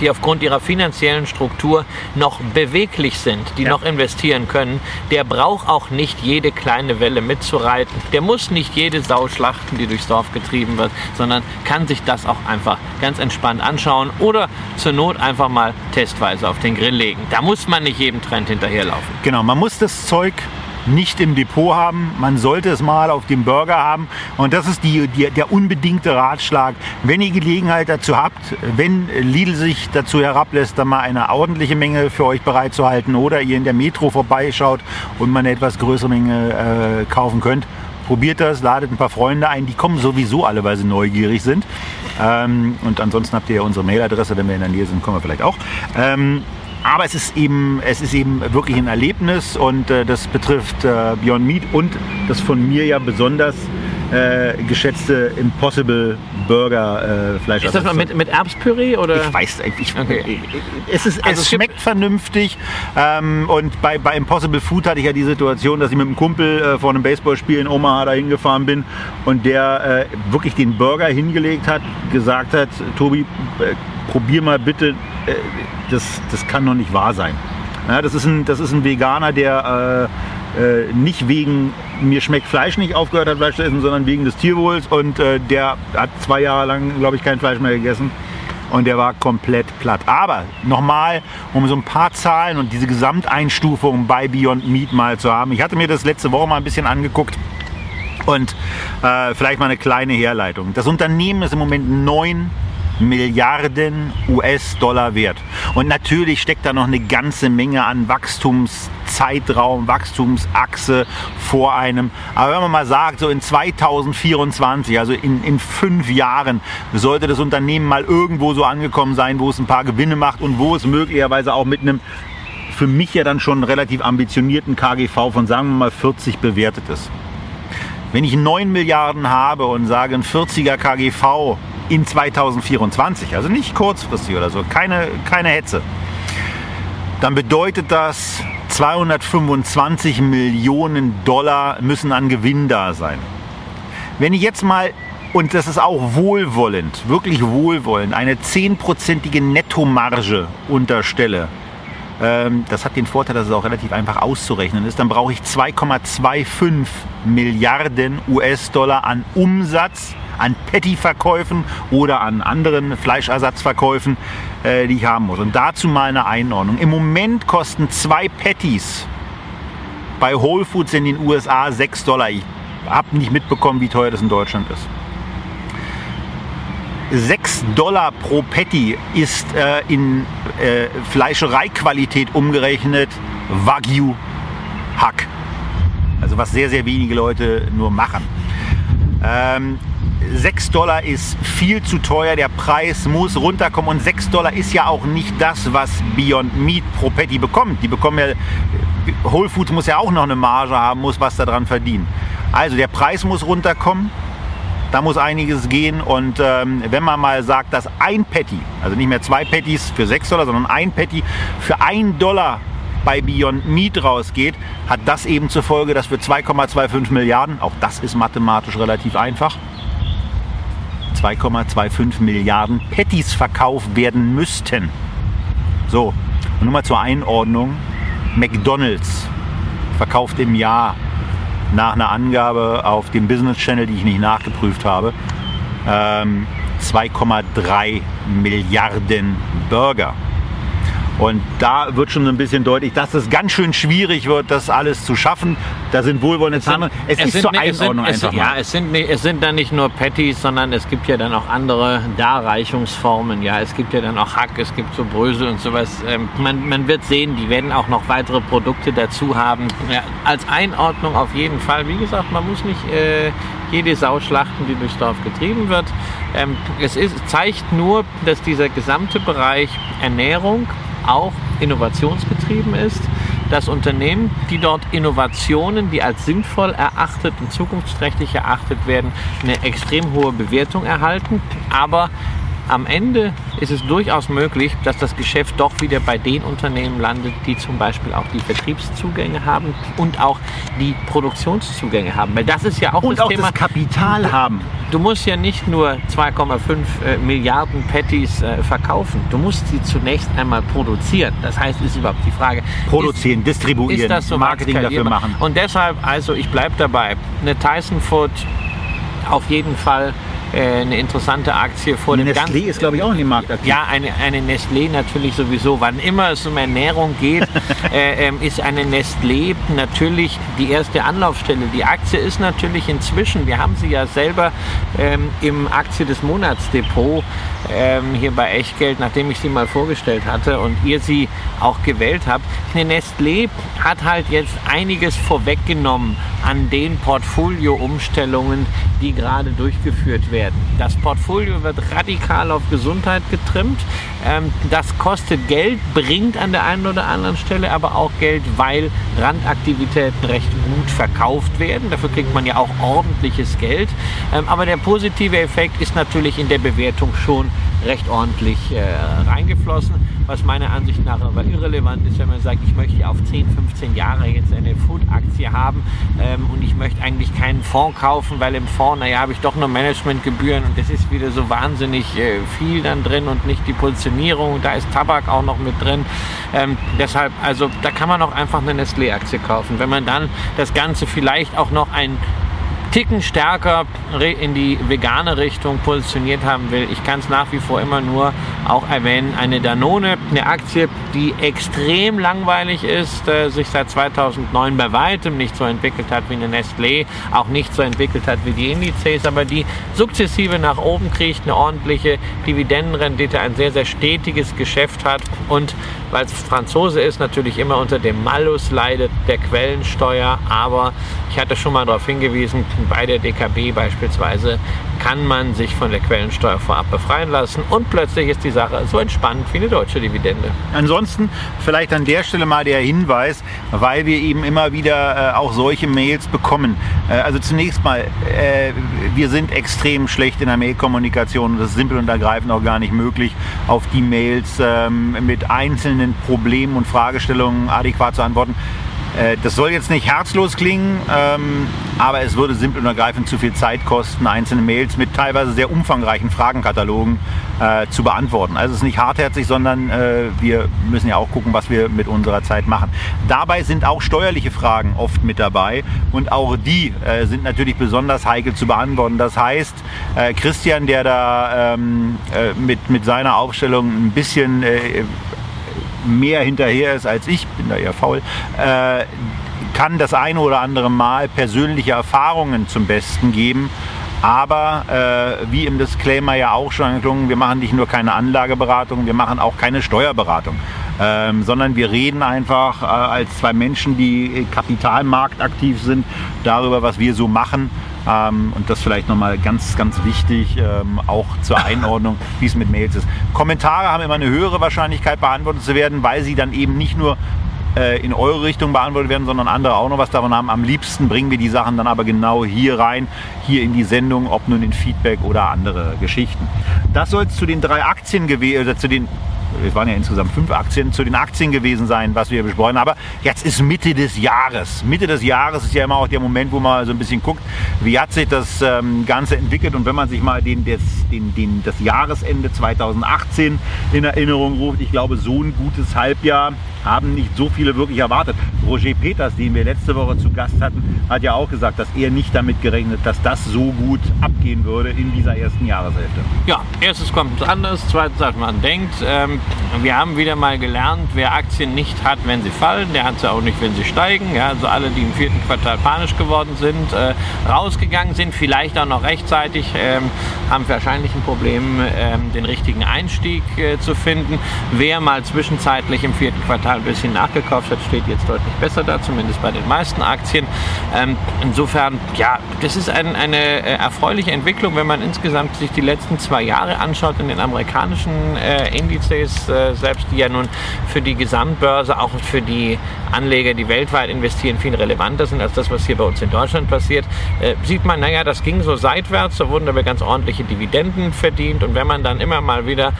die aufgrund ihrer finanziellen Struktur noch beweglich sind, die Ja. noch investieren können, der braucht auch nicht jede kleine Welle mitzureiten. Der muss nicht jede Sau schlachten, die durchs Dorf getrieben wird, sondern kann sich das auch einfach ganz entspannt anschauen oder zur Not einfach mal testweise auf den Grill legen. Da muss man nicht jedem Trend hinterherlaufen. Genau, man muss das Zeug nicht im Depot haben, man sollte es mal auf dem Burger haben und das ist die, die, der unbedingte Ratschlag. Wenn ihr Gelegenheit dazu habt, wenn Lidl sich dazu herablässt, dann mal eine ordentliche Menge für euch bereitzuhalten oder ihr in der Metro vorbeischaut und mal eine etwas größere Menge äh, kaufen könnt, probiert das, ladet ein paar Freunde ein, die kommen sowieso alle, weil sie neugierig sind. Ähm, und ansonsten habt ihr ja unsere Mailadresse, wenn wir in der Nähe sind, kommen wir vielleicht auch. Ähm, aber es ist eben, es ist eben wirklich ein Erlebnis und äh, das betrifft äh, Beyond Meat und das von mir ja besonders äh, geschätzte Impossible Burger äh, Fleisch. Ist das mal mit, mit Erbspüree oder? ich weiß, ich, Okay. es, ist, Also es schmeckt vernünftig. Ähm, und bei, bei Impossible Food hatte ich ja die Situation, dass ich mit einem Kumpel äh, vor einem Baseballspiel in Omaha da hingefahren bin und der äh, wirklich den Burger hingelegt hat, gesagt hat, Tobi, äh, probier mal bitte, äh, das, das kann doch nicht wahr sein. Ja, das, ist ein, das ist ein Veganer, der äh, nicht wegen mir schmeckt Fleisch nicht aufgehört hat, Fleisch zu essen, sondern wegen des Tierwohls. Und äh, der hat zwei Jahre lang, glaube ich, kein Fleisch mehr gegessen. Und der war komplett platt. Aber nochmal, um so ein paar Zahlen und diese Gesamteinstufung bei Beyond Meat mal zu haben. Ich hatte mir das letzte Woche mal ein bisschen angeguckt. Und äh, vielleicht mal eine kleine Herleitung. Das Unternehmen ist im Moment 9 Milliarden US-Dollar wert. Und natürlich steckt da noch eine ganze Menge an Wachstumszeitraum, Wachstumsachse vor einem. Aber wenn man mal sagt, so in 2024, also in, in fünf Jahren, sollte das Unternehmen mal irgendwo so angekommen sein, wo es ein paar Gewinne macht und wo es möglicherweise auch mit einem für mich ja dann schon relativ ambitionierten KGV von sagen wir mal 40 bewertet ist. Wenn ich 9 Milliarden habe und sage ein 40er KGV in 2024, also nicht kurzfristig oder so, keine, keine Hetze, dann bedeutet das 225 Millionen Dollar müssen an Gewinn da sein. Wenn ich jetzt mal, und das ist auch wohlwollend, wirklich wohlwollend, eine 10%ige Nettomarge unterstelle, ähm, das hat den Vorteil, dass es auch relativ einfach auszurechnen ist. Dann brauche ich 2,25 Milliarden US-Dollar an Umsatz, an Patty-Verkäufen oder an anderen Fleischersatzverkäufen, äh, die ich haben muss. Und dazu mal eine Einordnung. Im Moment kosten zwei Patties bei Whole Foods in den USA 6 Dollar. Ich habe nicht mitbekommen, wie teuer das in Deutschland ist. 6 Dollar pro Patty ist äh, in äh, Fleischereiqualität umgerechnet Wagyu Hack. Also was sehr, sehr wenige Leute nur machen. Ähm, 6 Dollar ist viel zu teuer, der Preis muss runterkommen und 6 Dollar ist ja auch nicht das, was Beyond Meat pro Patty bekommt. Die bekommen ja, Whole Foods muss ja auch noch eine Marge haben, muss was daran verdienen. Also der Preis muss runterkommen, da muss einiges gehen und ähm, wenn man mal sagt, dass ein Patty, also nicht mehr zwei Patties für 6 Dollar, sondern ein Patty für 1 Dollar bei Beyond Meat rausgeht, hat das eben zur Folge, dass für 2,25 Milliarden, auch das ist mathematisch relativ einfach, 2,25 Milliarden Patties verkauft werden müssten. So, und nur mal zur Einordnung. McDonald's verkauft im Jahr nach einer Angabe auf dem Business Channel, die ich nicht nachgeprüft habe, ähm, 2,3 Milliarden Burger. Und da wird schon so ein bisschen deutlich, dass es ganz schön schwierig wird, das alles zu schaffen. Da sind wohlwollende Zahlen. Es, ist sind zur nicht- es sind- Einordnung es, einfach Ja, es sind, nicht, es sind dann nicht nur Patties, sondern es gibt ja dann auch andere Darreichungsformen. Ja, es gibt ja dann auch Hack, es gibt so Brösel und sowas. Ähm, man, man wird sehen, die werden auch noch weitere Produkte dazu haben. Ja, als Einordnung auf jeden Fall. Wie gesagt, man muss nicht äh, jede Sau schlachten, die durchs Dorf getrieben wird. Ähm, es ist, zeigt nur, dass dieser gesamte Bereich Ernährung auch innovationsgetrieben ist, dass Unternehmen, die dort Innovationen, die als sinnvoll erachtet und zukunftsträchtig erachtet werden, eine extrem hohe Bewertung erhalten, aber am Ende ist es durchaus möglich, dass das Geschäft doch wieder bei den Unternehmen landet, die zum Beispiel auch die Vertriebszugänge haben und auch die Produktionszugänge haben. Weil das ist ja auch Und das auch Thema. das Kapital haben. Du musst ja nicht nur 2,5 äh, Milliarden Patties äh, verkaufen. Du musst sie zunächst einmal produzieren. Das heißt, ist überhaupt die Frage. Produzieren, ist, distribuieren, ist das so Marketing dafür machen. Und deshalb, also ich bleibe dabei. Eine Tyson Food auf jeden Fall eine interessante Aktie vor dem ganzen. Nestlé ist, glaube ich, auch in dem Markt aktiv. Ja, eine, eine Nestlé natürlich sowieso. Wann immer es um Ernährung geht, *laughs* äh, ähm, ist eine Nestlé natürlich die erste Anlaufstelle. Die Aktie ist natürlich inzwischen, wir haben sie ja selber ähm, im Aktie des Monatsdepot ähm, hier bei Echtgeld, nachdem ich sie mal vorgestellt hatte und ihr sie auch gewählt habt. Eine Nestlé hat halt jetzt einiges vorweggenommen an den Portfolio-Umstellungen, die gerade durchgeführt werden. Das Portfolio wird radikal auf Gesundheit getrimmt. Ähm, das kostet Geld, bringt an der einen oder anderen Stelle aber auch Geld, weil Randaktivitäten recht gut verkauft werden. Dafür kriegt man ja auch ordentliches Geld. Ähm, aber der positive Effekt ist natürlich in der Bewertung schon recht ordentlich äh, reingeflossen, was meiner Ansicht nach aber irrelevant ist, wenn man sagt, ich möchte auf 10, 15 Jahre jetzt eine Food-Aktie haben ähm, und ich möchte eigentlich keinen Fonds kaufen, weil im Fonds, naja, habe ich doch nur Managementgebühren und das ist wieder so wahnsinnig äh, viel dann drin und nicht die Positionierung, da ist Tabak auch noch mit drin. Ähm, deshalb, also da kann man auch einfach eine Nestlé-Aktie kaufen. Wenn man dann das Ganze vielleicht auch noch ein Ticken stärker in die vegane Richtung positioniert haben will. Ich kann es nach wie vor immer nur auch erwähnen. Eine Danone, eine Aktie, die extrem langweilig ist, äh, sich seit 2009 bei weitem nicht so entwickelt hat wie eine Nestlé, auch nicht so entwickelt hat wie die Indizes, aber die sukzessive nach oben kriegt, eine ordentliche Dividendenrendite, ein sehr, sehr stetiges Geschäft hat und weil es Franzose ist, natürlich immer unter dem Malus leidet der Quellensteuer, aber ich hatte schon mal darauf hingewiesen, bei der DKB beispielsweise kann man sich von der Quellensteuer vorab befreien lassen und plötzlich ist die Sache so entspannt wie eine deutsche Dividende. Ansonsten vielleicht an der Stelle mal der Hinweis, weil wir eben immer wieder äh, auch solche Mails bekommen. Äh, also zunächst mal, äh, wir sind extrem schlecht in der Mailkommunikation das ist simpel und ergreifend auch gar nicht möglich, auf die Mails ähm, mit einzelnen Problemen und Fragestellungen adäquat zu antworten. Äh, Das soll jetzt nicht herzlos klingen, ähm, aber es würde simpel und ergreifend zu viel Zeit kosten, einzelne Mails mit teilweise sehr umfangreichen Fragenkatalogen äh, zu beantworten. Also es ist nicht hartherzig, sondern äh, wir müssen ja auch gucken, was wir mit unserer Zeit machen. Dabei sind auch steuerliche Fragen oft mit dabei und auch die sind natürlich besonders heikel zu beantworten. Das heißt, Christian, der da ähm, äh, mit, mit seiner Aufstellung ein bisschen mehr hinterher ist als ich, bin da eher faul, äh, kann das eine oder andere Mal persönliche Erfahrungen zum Besten geben. Aber äh, wie im Disclaimer ja auch schon angeklungen, wir machen nicht nur keine Anlageberatung, wir machen auch keine Steuerberatung. Ähm, sondern wir reden einfach äh, als zwei Menschen, die im Kapitalmarkt aktiv sind, darüber, was wir so machen. Ähm, und das vielleicht nochmal ganz, ganz wichtig, ähm, auch zur Einordnung, *laughs* wie es mit Mails ist. Kommentare haben immer eine höhere Wahrscheinlichkeit beantwortet zu werden, weil sie dann eben nicht nur äh, in eure Richtung beantwortet werden, sondern andere auch noch was davon haben. Am liebsten bringen wir die Sachen dann aber genau hier rein, hier in die Sendung, ob nun in Feedback oder andere Geschichten. Das soll es zu den drei Aktien gewesen, oder zu den es waren ja insgesamt fünf Aktien, zu den Aktien gewesen sein, was wir besprochen haben. Aber jetzt ist Mitte des Jahres. Mitte des Jahres ist ja immer auch der Moment, wo man so ein bisschen guckt, wie hat sich das ähm, Ganze entwickelt. Und wenn man sich mal den, des, den, den, das Jahresende 2018 in Erinnerung ruft, ich glaube, so ein gutes Halbjahr haben nicht so viele wirklich erwartet. Roger Peters, den wir letzte Woche zu Gast hatten, hat ja auch gesagt, dass er nicht damit gerechnet, dass das so gut abgehen würde in dieser ersten Jahreshälfte. Ja, erstes kommt anders, zweitens, als man denkt. Ähm, wir haben wieder mal gelernt, wer Aktien nicht hat, wenn sie fallen, der hat sie auch nicht, wenn sie steigen. Ja, also alle, die im vierten Quartal panisch geworden sind, äh, rausgegangen sind, vielleicht auch noch rechtzeitig, ähm, haben wahrscheinlich ein Problem, ähm, den richtigen Einstieg äh, zu finden. Wer mal zwischenzeitlich im vierten Quartal Mal ein bisschen nachgekauft hat, steht jetzt deutlich besser da, zumindest bei den meisten Aktien. Ähm, insofern, ja, das ist ein, eine äh, erfreuliche Entwicklung, wenn man insgesamt sich die letzten zwei Jahre anschaut in den amerikanischen äh, Indizes, äh, selbst die ja nun für die Gesamtbörse, auch für die Anleger, die weltweit investieren, viel relevanter sind als das, was hier bei uns in Deutschland passiert, äh, sieht man, naja, das ging so seitwärts, da wurden aber ganz ordentliche Dividenden verdient und wenn man dann immer mal wieder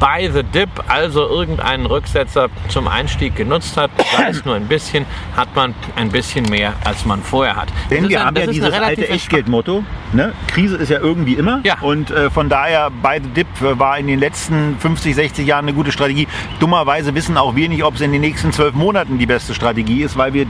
by the dip, also irgendeinen Rücksetzer zum Einstieg genutzt hat, sei es nur ein bisschen, hat man ein bisschen mehr, als man vorher hat. Denn wir ein, haben ja dieses alte Echtgeldmotto, ne? Krise ist ja irgendwie immer ja. und äh, von daher by the dip war in den letzten 50, 60 Jahren eine gute Strategie. Dummerweise wissen auch wir nicht, ob es in den nächsten zwölf Monaten die beste Strategie ist, weil wir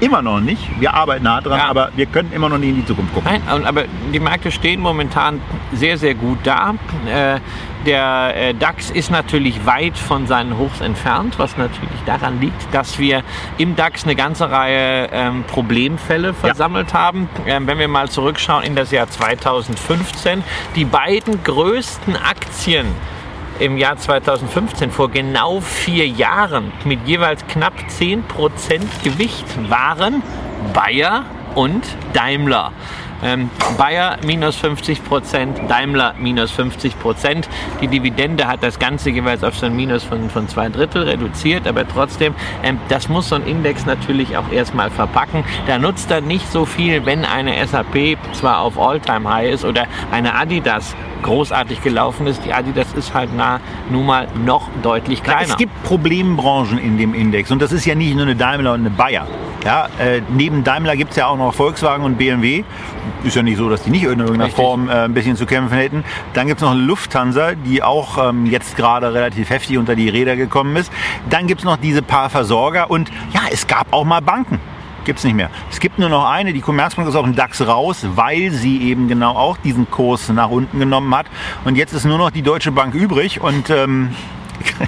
immer noch nicht. Wir arbeiten hart dran, ja. aber wir können immer noch nicht in die Zukunft gucken. Nein, aber die Märkte stehen momentan sehr, sehr gut da. Äh, der äh, DAX ist natürlich weit von seinen Hochs entfernt, was natürlich daran liegt, dass wir im DAX eine ganze Reihe ähm, Problemfälle versammelt ja. haben. Ähm, wenn wir mal zurückschauen in das Jahr 2015, die beiden größten Aktien im Jahr 2015, vor genau vier Jahren, mit jeweils knapp 10% Gewicht waren Bayer und Daimler. Ähm, Bayer minus 50 Prozent, Daimler minus 50 Prozent. Die Dividende hat das Ganze jeweils auf so ein Minus von, von zwei Drittel reduziert, aber trotzdem, ähm, das muss so ein Index natürlich auch erstmal verpacken. Da nutzt er nicht so viel, wenn eine SAP zwar auf All-Time-High ist oder eine Adidas großartig gelaufen ist. Die Adidas ist halt nah, nun mal noch deutlich kleiner. Es gibt Problembranchen in dem Index und das ist ja nicht nur eine Daimler und eine Bayer. Ja, äh, neben Daimler gibt es ja auch noch Volkswagen und BMW. Ist ja nicht so, dass die nicht in irgendeiner Richtig. Form äh, ein bisschen zu kämpfen hätten. Dann gibt es noch eine Lufthansa, die auch ähm, jetzt gerade relativ heftig unter die Räder gekommen ist. Dann gibt es noch diese paar Versorger und ja, es gab auch mal Banken gibt es nicht mehr. Es gibt nur noch eine, die Commerzbank ist auch im DAX raus, weil sie eben genau auch diesen Kurs nach unten genommen hat. Und jetzt ist nur noch die Deutsche Bank übrig und ähm,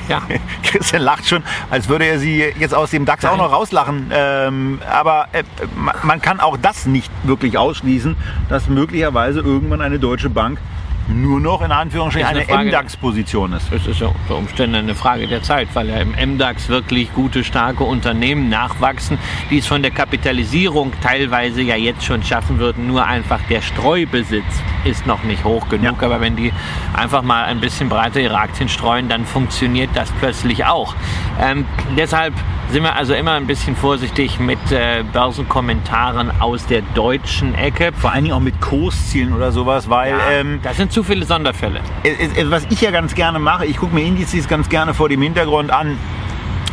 ja. *laughs* Christian lacht schon, als würde er sie jetzt aus dem DAX Nein. auch noch rauslachen. Ähm, aber äh, man kann auch das nicht wirklich ausschließen, dass möglicherweise irgendwann eine deutsche Bank nur noch in Anführungsstrichen eine, eine MDAX-Position ist. Es ist ja unter Umständen eine Frage der Zeit, weil ja im MDAX wirklich gute, starke Unternehmen nachwachsen, die es von der Kapitalisierung teilweise ja jetzt schon schaffen würden. Nur einfach der Streubesitz ist noch nicht hoch genug. Ja. Aber wenn die einfach mal ein bisschen breiter ihre Aktien streuen, dann funktioniert das plötzlich auch. Ähm, deshalb sind wir also immer ein bisschen vorsichtig mit äh, Börsenkommentaren aus der deutschen Ecke. Vor allen Dingen auch mit Kurszielen oder sowas, weil... Ja, ähm, das sind zu viele Sonderfälle. Was ich ja ganz gerne mache, ich gucke mir Indizes ganz gerne vor dem Hintergrund an,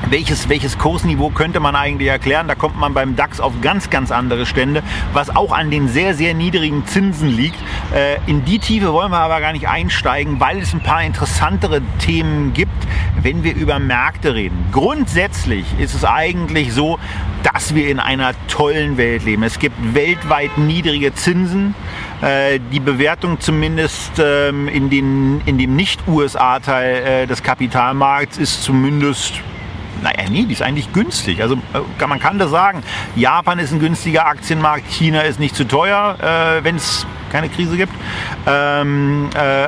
welches, welches Kursniveau könnte man eigentlich erklären? Da kommt man beim DAX auf ganz, ganz andere Stände, was auch an den sehr, sehr niedrigen Zinsen liegt. Äh, in die Tiefe wollen wir aber gar nicht einsteigen, weil es ein paar interessantere Themen gibt, wenn wir über Märkte reden. Grundsätzlich ist es eigentlich so, dass wir in einer tollen Welt leben. Es gibt weltweit niedrige Zinsen. Äh, die Bewertung zumindest ähm, in, den, in dem Nicht-USA-Teil äh, des Kapitalmarkts ist zumindest naja, nee, die ist eigentlich günstig. Also äh, man kann das sagen. Japan ist ein günstiger Aktienmarkt, China ist nicht zu teuer, äh, wenn es keine Krise gibt. Ähm, äh,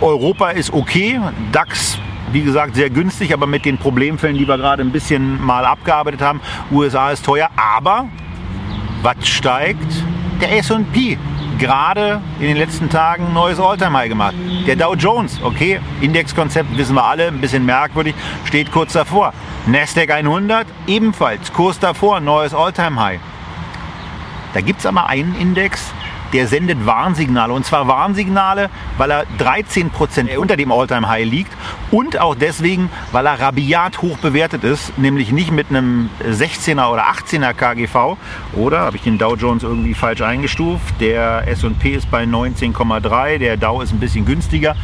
Europa ist okay, DAX wie gesagt, sehr günstig, aber mit den Problemfällen, die wir gerade ein bisschen mal abgearbeitet haben. USA ist teuer, aber was steigt? Der S&P gerade in den letzten Tagen ein neues Alltime-High gemacht. Der Dow Jones, okay, Indexkonzept wissen wir alle, ein bisschen merkwürdig, steht kurz davor. Nasdaq 100 ebenfalls, Kurs davor, neues Alltime-High. Da gibt es aber einen Index, der sendet Warnsignale. Und zwar Warnsignale, weil er 13 Prozent unter dem All-Time-High liegt und auch deswegen, weil er rabiat hoch bewertet ist, nämlich nicht mit einem 16er oder 18er KGV. Oder habe ich den Dow Jones irgendwie falsch eingestuft? Der S&P ist bei 19,3, der Dow ist ein bisschen günstiger.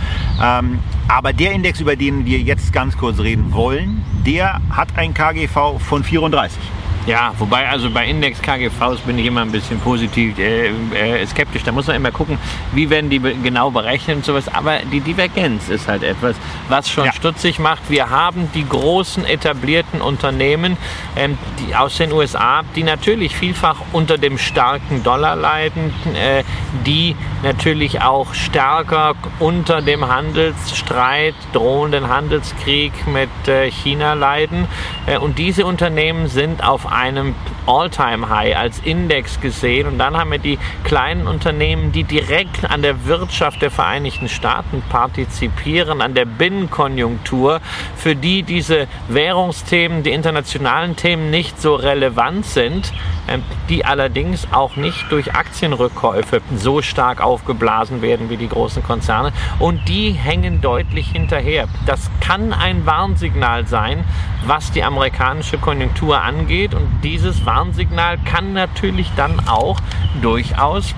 Ähm, aber der Index, über den wir jetzt ganz kurz reden wollen, der hat ein KGV von 34. Ja, wobei also bei Index KGVs bin ich immer ein bisschen positiv äh, äh, skeptisch. Da muss man immer gucken, wie werden die genau berechnet und sowas. Aber die Divergenz ist halt etwas, was schon ja. stutzig macht. Wir haben die großen etablierten Unternehmen ähm, die aus den USA, die natürlich vielfach unter dem starken Dollar leiden, äh, die natürlich auch stärker unter dem Handelsstreit, drohenden Handelskrieg mit äh, China leiden. Äh, und diese Unternehmen sind auf einem All-Time-High als Index gesehen. Und dann haben wir die kleinen Unternehmen, die direkt an der Wirtschaft der Vereinigten Staaten partizipieren, an der Binnenkonjunktur, für die diese Währungsthemen, die internationalen Themen nicht so relevant sind, ähm, die allerdings auch nicht durch Aktienrückkäufe so stark aufgeblasen werden wie die großen Konzerne. Und die hängen deutlich hinterher. Das kann ein Warnsignal sein, was die amerikanische Konjunktur angeht. Und dieses Warnsignal kann natürlich dann auch durchaus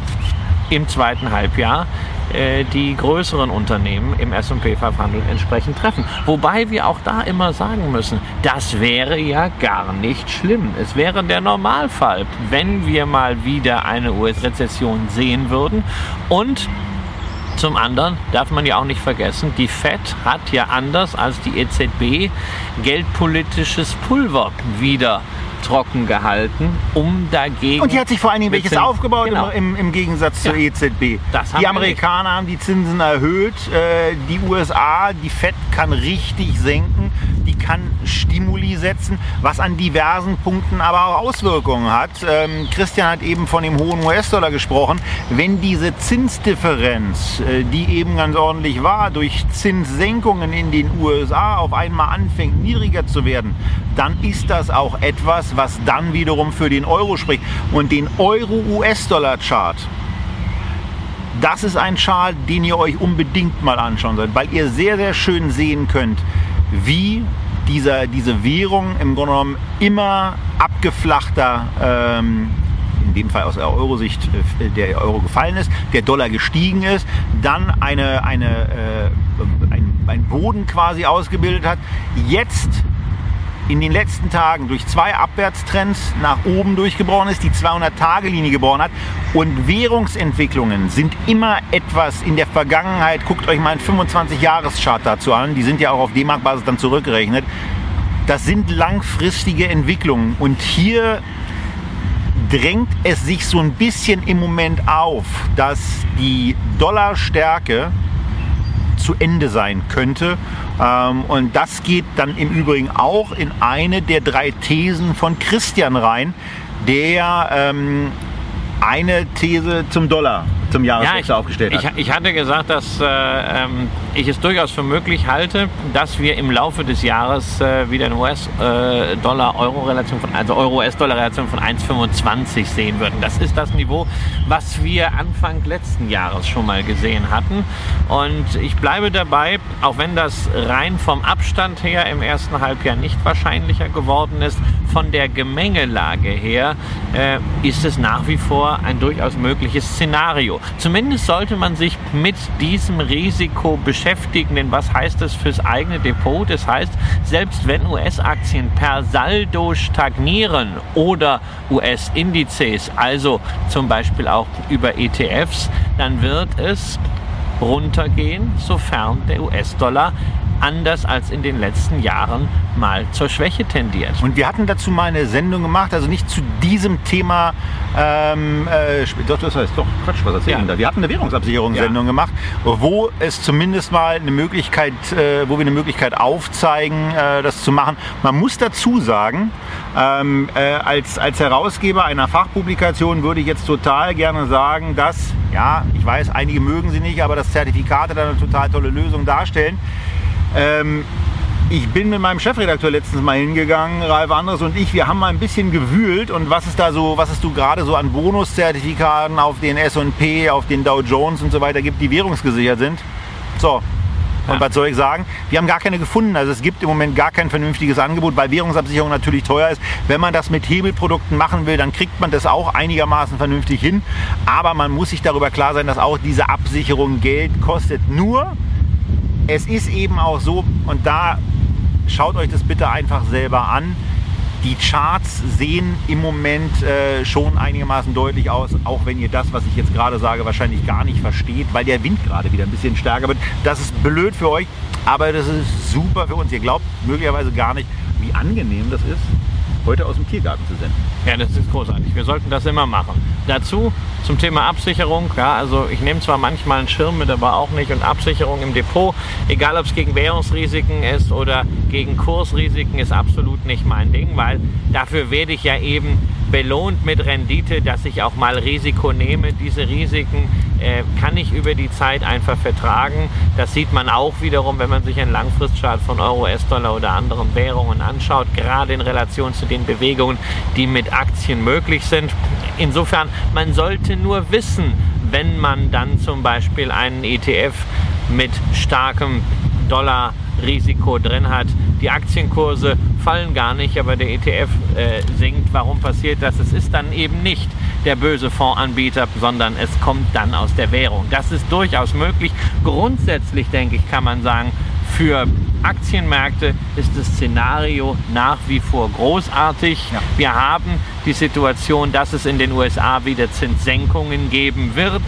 im zweiten Halbjahr äh, die größeren Unternehmen im S&P 500 entsprechend treffen. Wobei wir auch da immer sagen müssen, das wäre ja gar nicht schlimm. Es wäre der Normalfall, wenn wir mal wieder eine US-Rezession sehen würden und zum anderen darf man ja auch nicht vergessen, die Fed hat ja anders als die EZB geldpolitisches Pulver wieder trocken gehalten, um dagegen. Und die hat sich vor allen Dingen welches aufgebaut genau. im, im, Gegensatz zur ja. EZB. die Amerikaner haben die Zinsen erhöht, äh, die USA, die Fed kann richtig senken kann Stimuli setzen, was an diversen Punkten aber auch Auswirkungen hat. Ähm, Christian hat eben von dem hohen US-Dollar gesprochen. Wenn diese Zinsdifferenz, äh, die eben ganz ordentlich war, durch Zinssenkungen in den USA auf einmal anfängt niedriger zu werden, dann ist das auch etwas, was dann wiederum für den Euro spricht. Und den Euro-US-Dollar-Chart, das ist ein Chart, den ihr euch unbedingt mal anschauen sollt, weil ihr sehr, sehr schön sehen könnt, wie dieser, diese Währung im Grunde genommen immer abgeflachter, ähm, in dem Fall aus der Euro-Sicht äh, der Euro gefallen ist, der Dollar gestiegen ist, dann eine, eine, äh, ein, ein Boden quasi ausgebildet hat, jetzt in den letzten Tagen durch zwei Abwärtstrends nach oben durchgebrochen ist, die 200-Tage-Linie geboren hat. Und Währungsentwicklungen sind immer etwas in der Vergangenheit. Guckt euch mal einen 25-Jahres-Chart dazu an. Die sind ja auch auf D-Mark-Basis dann zurückgerechnet. Das sind langfristige Entwicklungen. Und hier drängt es sich so ein bisschen im Moment auf, dass die Dollarstärke zu Ende sein könnte. Ähm, und das geht dann im Übrigen auch in eine der drei Thesen von Christian rein, der ähm, eine These zum Dollar zum Jahreswechsel ja, aufgestellt hat. Ich, ich, hatte gesagt, dass äh, ähm, ich es durchaus für möglich halte, dass wir im Laufe des Jahres äh, wieder eine US-Dollar-Euro-Relation von, also Euro-US-Dollar-Relation von 1,25 sehen würden. Das ist das Niveau, was wir Anfang letzten Jahres schon mal gesehen hatten. Und ich bleibe dabei, auch wenn das rein vom Abstand her im ersten Halbjahr nicht wahrscheinlicher geworden ist, von der Gemengelage her äh, ist es nach wie vor ein durchaus mögliches Szenario. Zumindest sollte man sich mit diesem Risiko beschäftigen, denn was heißt das fürs eigene Depot? Das heißt, selbst wenn US-Aktien per Saldo stagnieren oder US-Indizes, also zum Beispiel auch über ETFs, dann wird es runtergehen, sofern der US-Dollar anders als in den letzten Jahren mal zur Schwäche tendiert. Und wir hatten dazu mal eine Sendung gemacht, also nicht zu diesem Thema, ähm, äh, doch, das heißt, doch, Quatsch, was erzählen ja. da? Wir hatten eine Währungsabsicherungssendung ja. gemacht, wo es zumindest mal eine Möglichkeit, äh, wo wir eine Möglichkeit aufzeigen, äh, das zu machen. Man muss dazu sagen, ähm, äh, als, als Herausgeber einer Fachpublikation würde ich jetzt total gerne sagen, dass, ja, ich weiß, einige mögen sie nicht, aber dass Zertifikate dann eine total tolle Lösung darstellen. Ähm, ich bin mit meinem Chefredakteur letztens mal hingegangen, Ralf Andres und ich, wir haben mal ein bisschen gewühlt und was ist da so, was hast du gerade so an Bonuszertifikaten auf den S&P, auf den Dow Jones und so weiter gibt, die währungsgesichert sind? So. Und ja. was soll ich sagen? Wir haben gar keine gefunden. Also es gibt im Moment gar kein vernünftiges Angebot, weil Währungsabsicherung natürlich teuer ist. Wenn man das mit Hebelprodukten machen will, dann kriegt man das auch einigermaßen vernünftig hin. Aber man muss sich darüber klar sein, dass auch diese Absicherung Geld kostet. Nur es ist eben auch so, und da schaut euch das bitte einfach selber an, Die Charts sehen im Moment äh, schon einigermaßen deutlich aus, auch wenn ihr das, was ich jetzt gerade sage, wahrscheinlich gar nicht versteht, weil der Wind gerade wieder ein bisschen stärker wird. Das ist blöd für euch, aber das ist super für uns. Ihr glaubt möglicherweise gar nicht, wie angenehm das ist, heute aus dem Tiergarten zu senden. Ja, das ist großartig. Wir sollten das immer machen. Dazu zum Thema Absicherung. Ja, also ich nehme zwar manchmal einen Schirm mit, aber auch nicht. Und Absicherung im Depot, egal ob es gegen Währungsrisiken ist oder gegen Kursrisiken, ist absolut nicht mein Ding, weil dafür werde ich ja eben belohnt mit Rendite, dass ich auch mal Risiko nehme. Diese Risiken äh, kann ich über die Zeit einfach vertragen. Das sieht man auch wiederum, wenn man sich einen Langfristchart von Euro, US-Dollar oder anderen Währungen anschaut, gerade in Relation zu den Bewegungen, die mit Aktien möglich sind. Insofern, man sollte nur wissen, wenn man dann zum Beispiel einen ETF mit starkem Dollar Risiko drin hat. Die Aktienkurse fallen gar nicht, aber der ETF äh, sinkt. Warum passiert das? Es ist dann eben nicht der böse Fondsanbieter, sondern es kommt dann aus der Währung. Das ist durchaus möglich. Grundsätzlich, denke ich, kann man sagen, für Aktienmärkte ist das Szenario nach wie vor großartig. Ja. Wir haben die Situation, dass es in den USA wieder Zinssenkungen geben wird.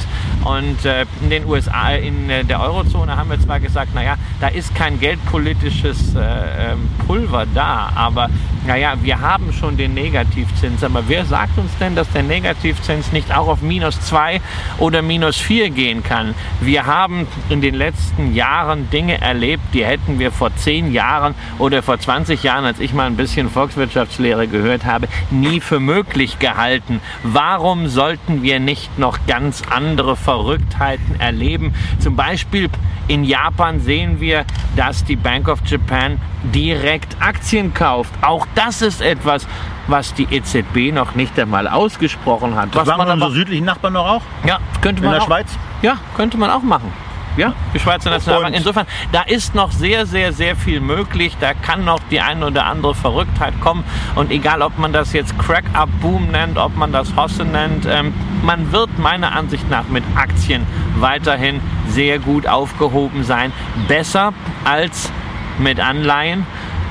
Und äh, in den USA, in äh, der Eurozone haben wir zwar gesagt, naja, da ist kein geldpolitisches äh, ähm, Pulver da, aber naja, wir haben schon den Negativzins. Aber wer sagt uns denn, dass der Negativzins nicht auch auf minus 2 oder minus 4 gehen kann? Wir haben in den letzten Jahren Dinge erlebt, die hätten wir vor 10 Jahren oder vor 20 Jahren, als ich mal ein bisschen Volkswirtschaftslehre gehört habe, nie für möglich gehalten. Warum sollten wir nicht noch ganz andere Verrücktheiten erleben? Zum Beispiel in Japan sehen wir, dass die Bank of Japan direkt Aktien kauft. Auch das ist etwas, was die EZB noch nicht einmal ausgesprochen hat. Das was machen unsere südlichen Nachbarn noch auch? Ja, könnte man In der auch, Schweiz? Ja, könnte man auch machen. Ja, die Schweizer Nationalbank. Insofern, da ist noch sehr, sehr, sehr viel möglich. Da kann noch die eine oder andere Verrücktheit kommen. Und egal, ob man das jetzt Crack-Up-Boom nennt, ob man das Hosse nennt, ähm, man wird meiner Ansicht nach mit Aktien weiterhin sehr gut aufgehoben sein. Besser als mit Anleihen.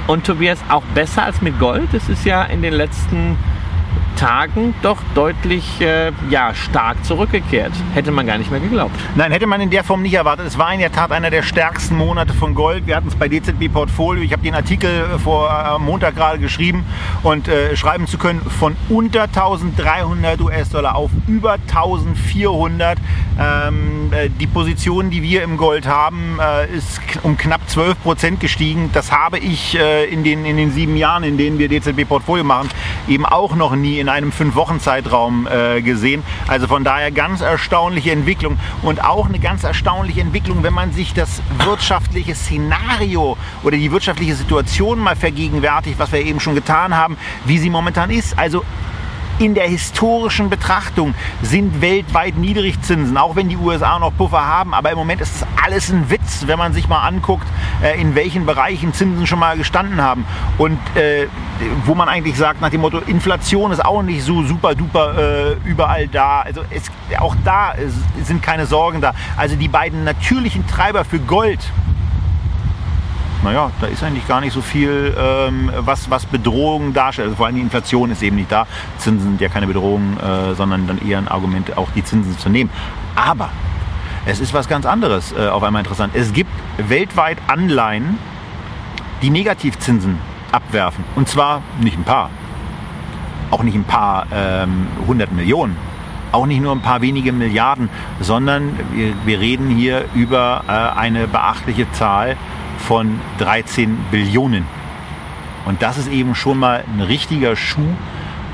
Und Tobias, auch besser als mit Gold. Es ist ja in den letzten Tagen doch deutlich äh, ja, stark zurückgekehrt. Hätte man gar nicht mehr geglaubt. Nein, hätte man in der Form nicht erwartet. Es war in der Tat einer der stärksten Monate von Gold. Wir hatten es bei DZB Portfolio. Ich habe den Artikel vor äh, Montag gerade geschrieben und äh, schreiben zu können, von unter 1300 US-Dollar auf über 1400. Ähm, äh, die Position, die wir im Gold haben, äh, ist um knapp 12 Prozent gestiegen. Das habe ich äh, in, den, in den sieben Jahren, in denen wir DZB Portfolio machen, eben auch noch nie in einem fünf Wochen Zeitraum äh, gesehen. Also von daher ganz erstaunliche Entwicklung und auch eine ganz erstaunliche Entwicklung, wenn man sich das wirtschaftliche Szenario oder die wirtschaftliche Situation mal vergegenwärtigt, was wir eben schon getan haben, wie sie momentan ist. Also in der historischen Betrachtung sind weltweit Niedrigzinsen, auch wenn die USA noch Puffer haben. Aber im Moment ist das alles ein Witz, wenn man sich mal anguckt, äh, in welchen Bereichen Zinsen schon mal gestanden haben. Und äh, wo man eigentlich sagt, nach dem Motto, Inflation ist auch nicht so super duper äh, überall da. Also es, auch da sind keine Sorgen da. Also die beiden natürlichen Treiber für Gold, naja, da ist eigentlich gar nicht so viel, ähm, was, was Bedrohung darstellt. Also vor allem die Inflation ist eben nicht da. Zinsen sind ja keine Bedrohung, äh, sondern dann eher ein Argument, auch die Zinsen zu nehmen. Aber es ist was ganz anderes äh, auf einmal interessant. Es gibt weltweit Anleihen, die Negativzinsen abwerfen. Und zwar nicht ein paar, auch nicht ein paar ähm, hundert Millionen, auch nicht nur ein paar wenige Milliarden, sondern wir, wir reden hier über äh, eine beachtliche Zahl von 13 Billionen. Und das ist eben schon mal ein richtiger Schuh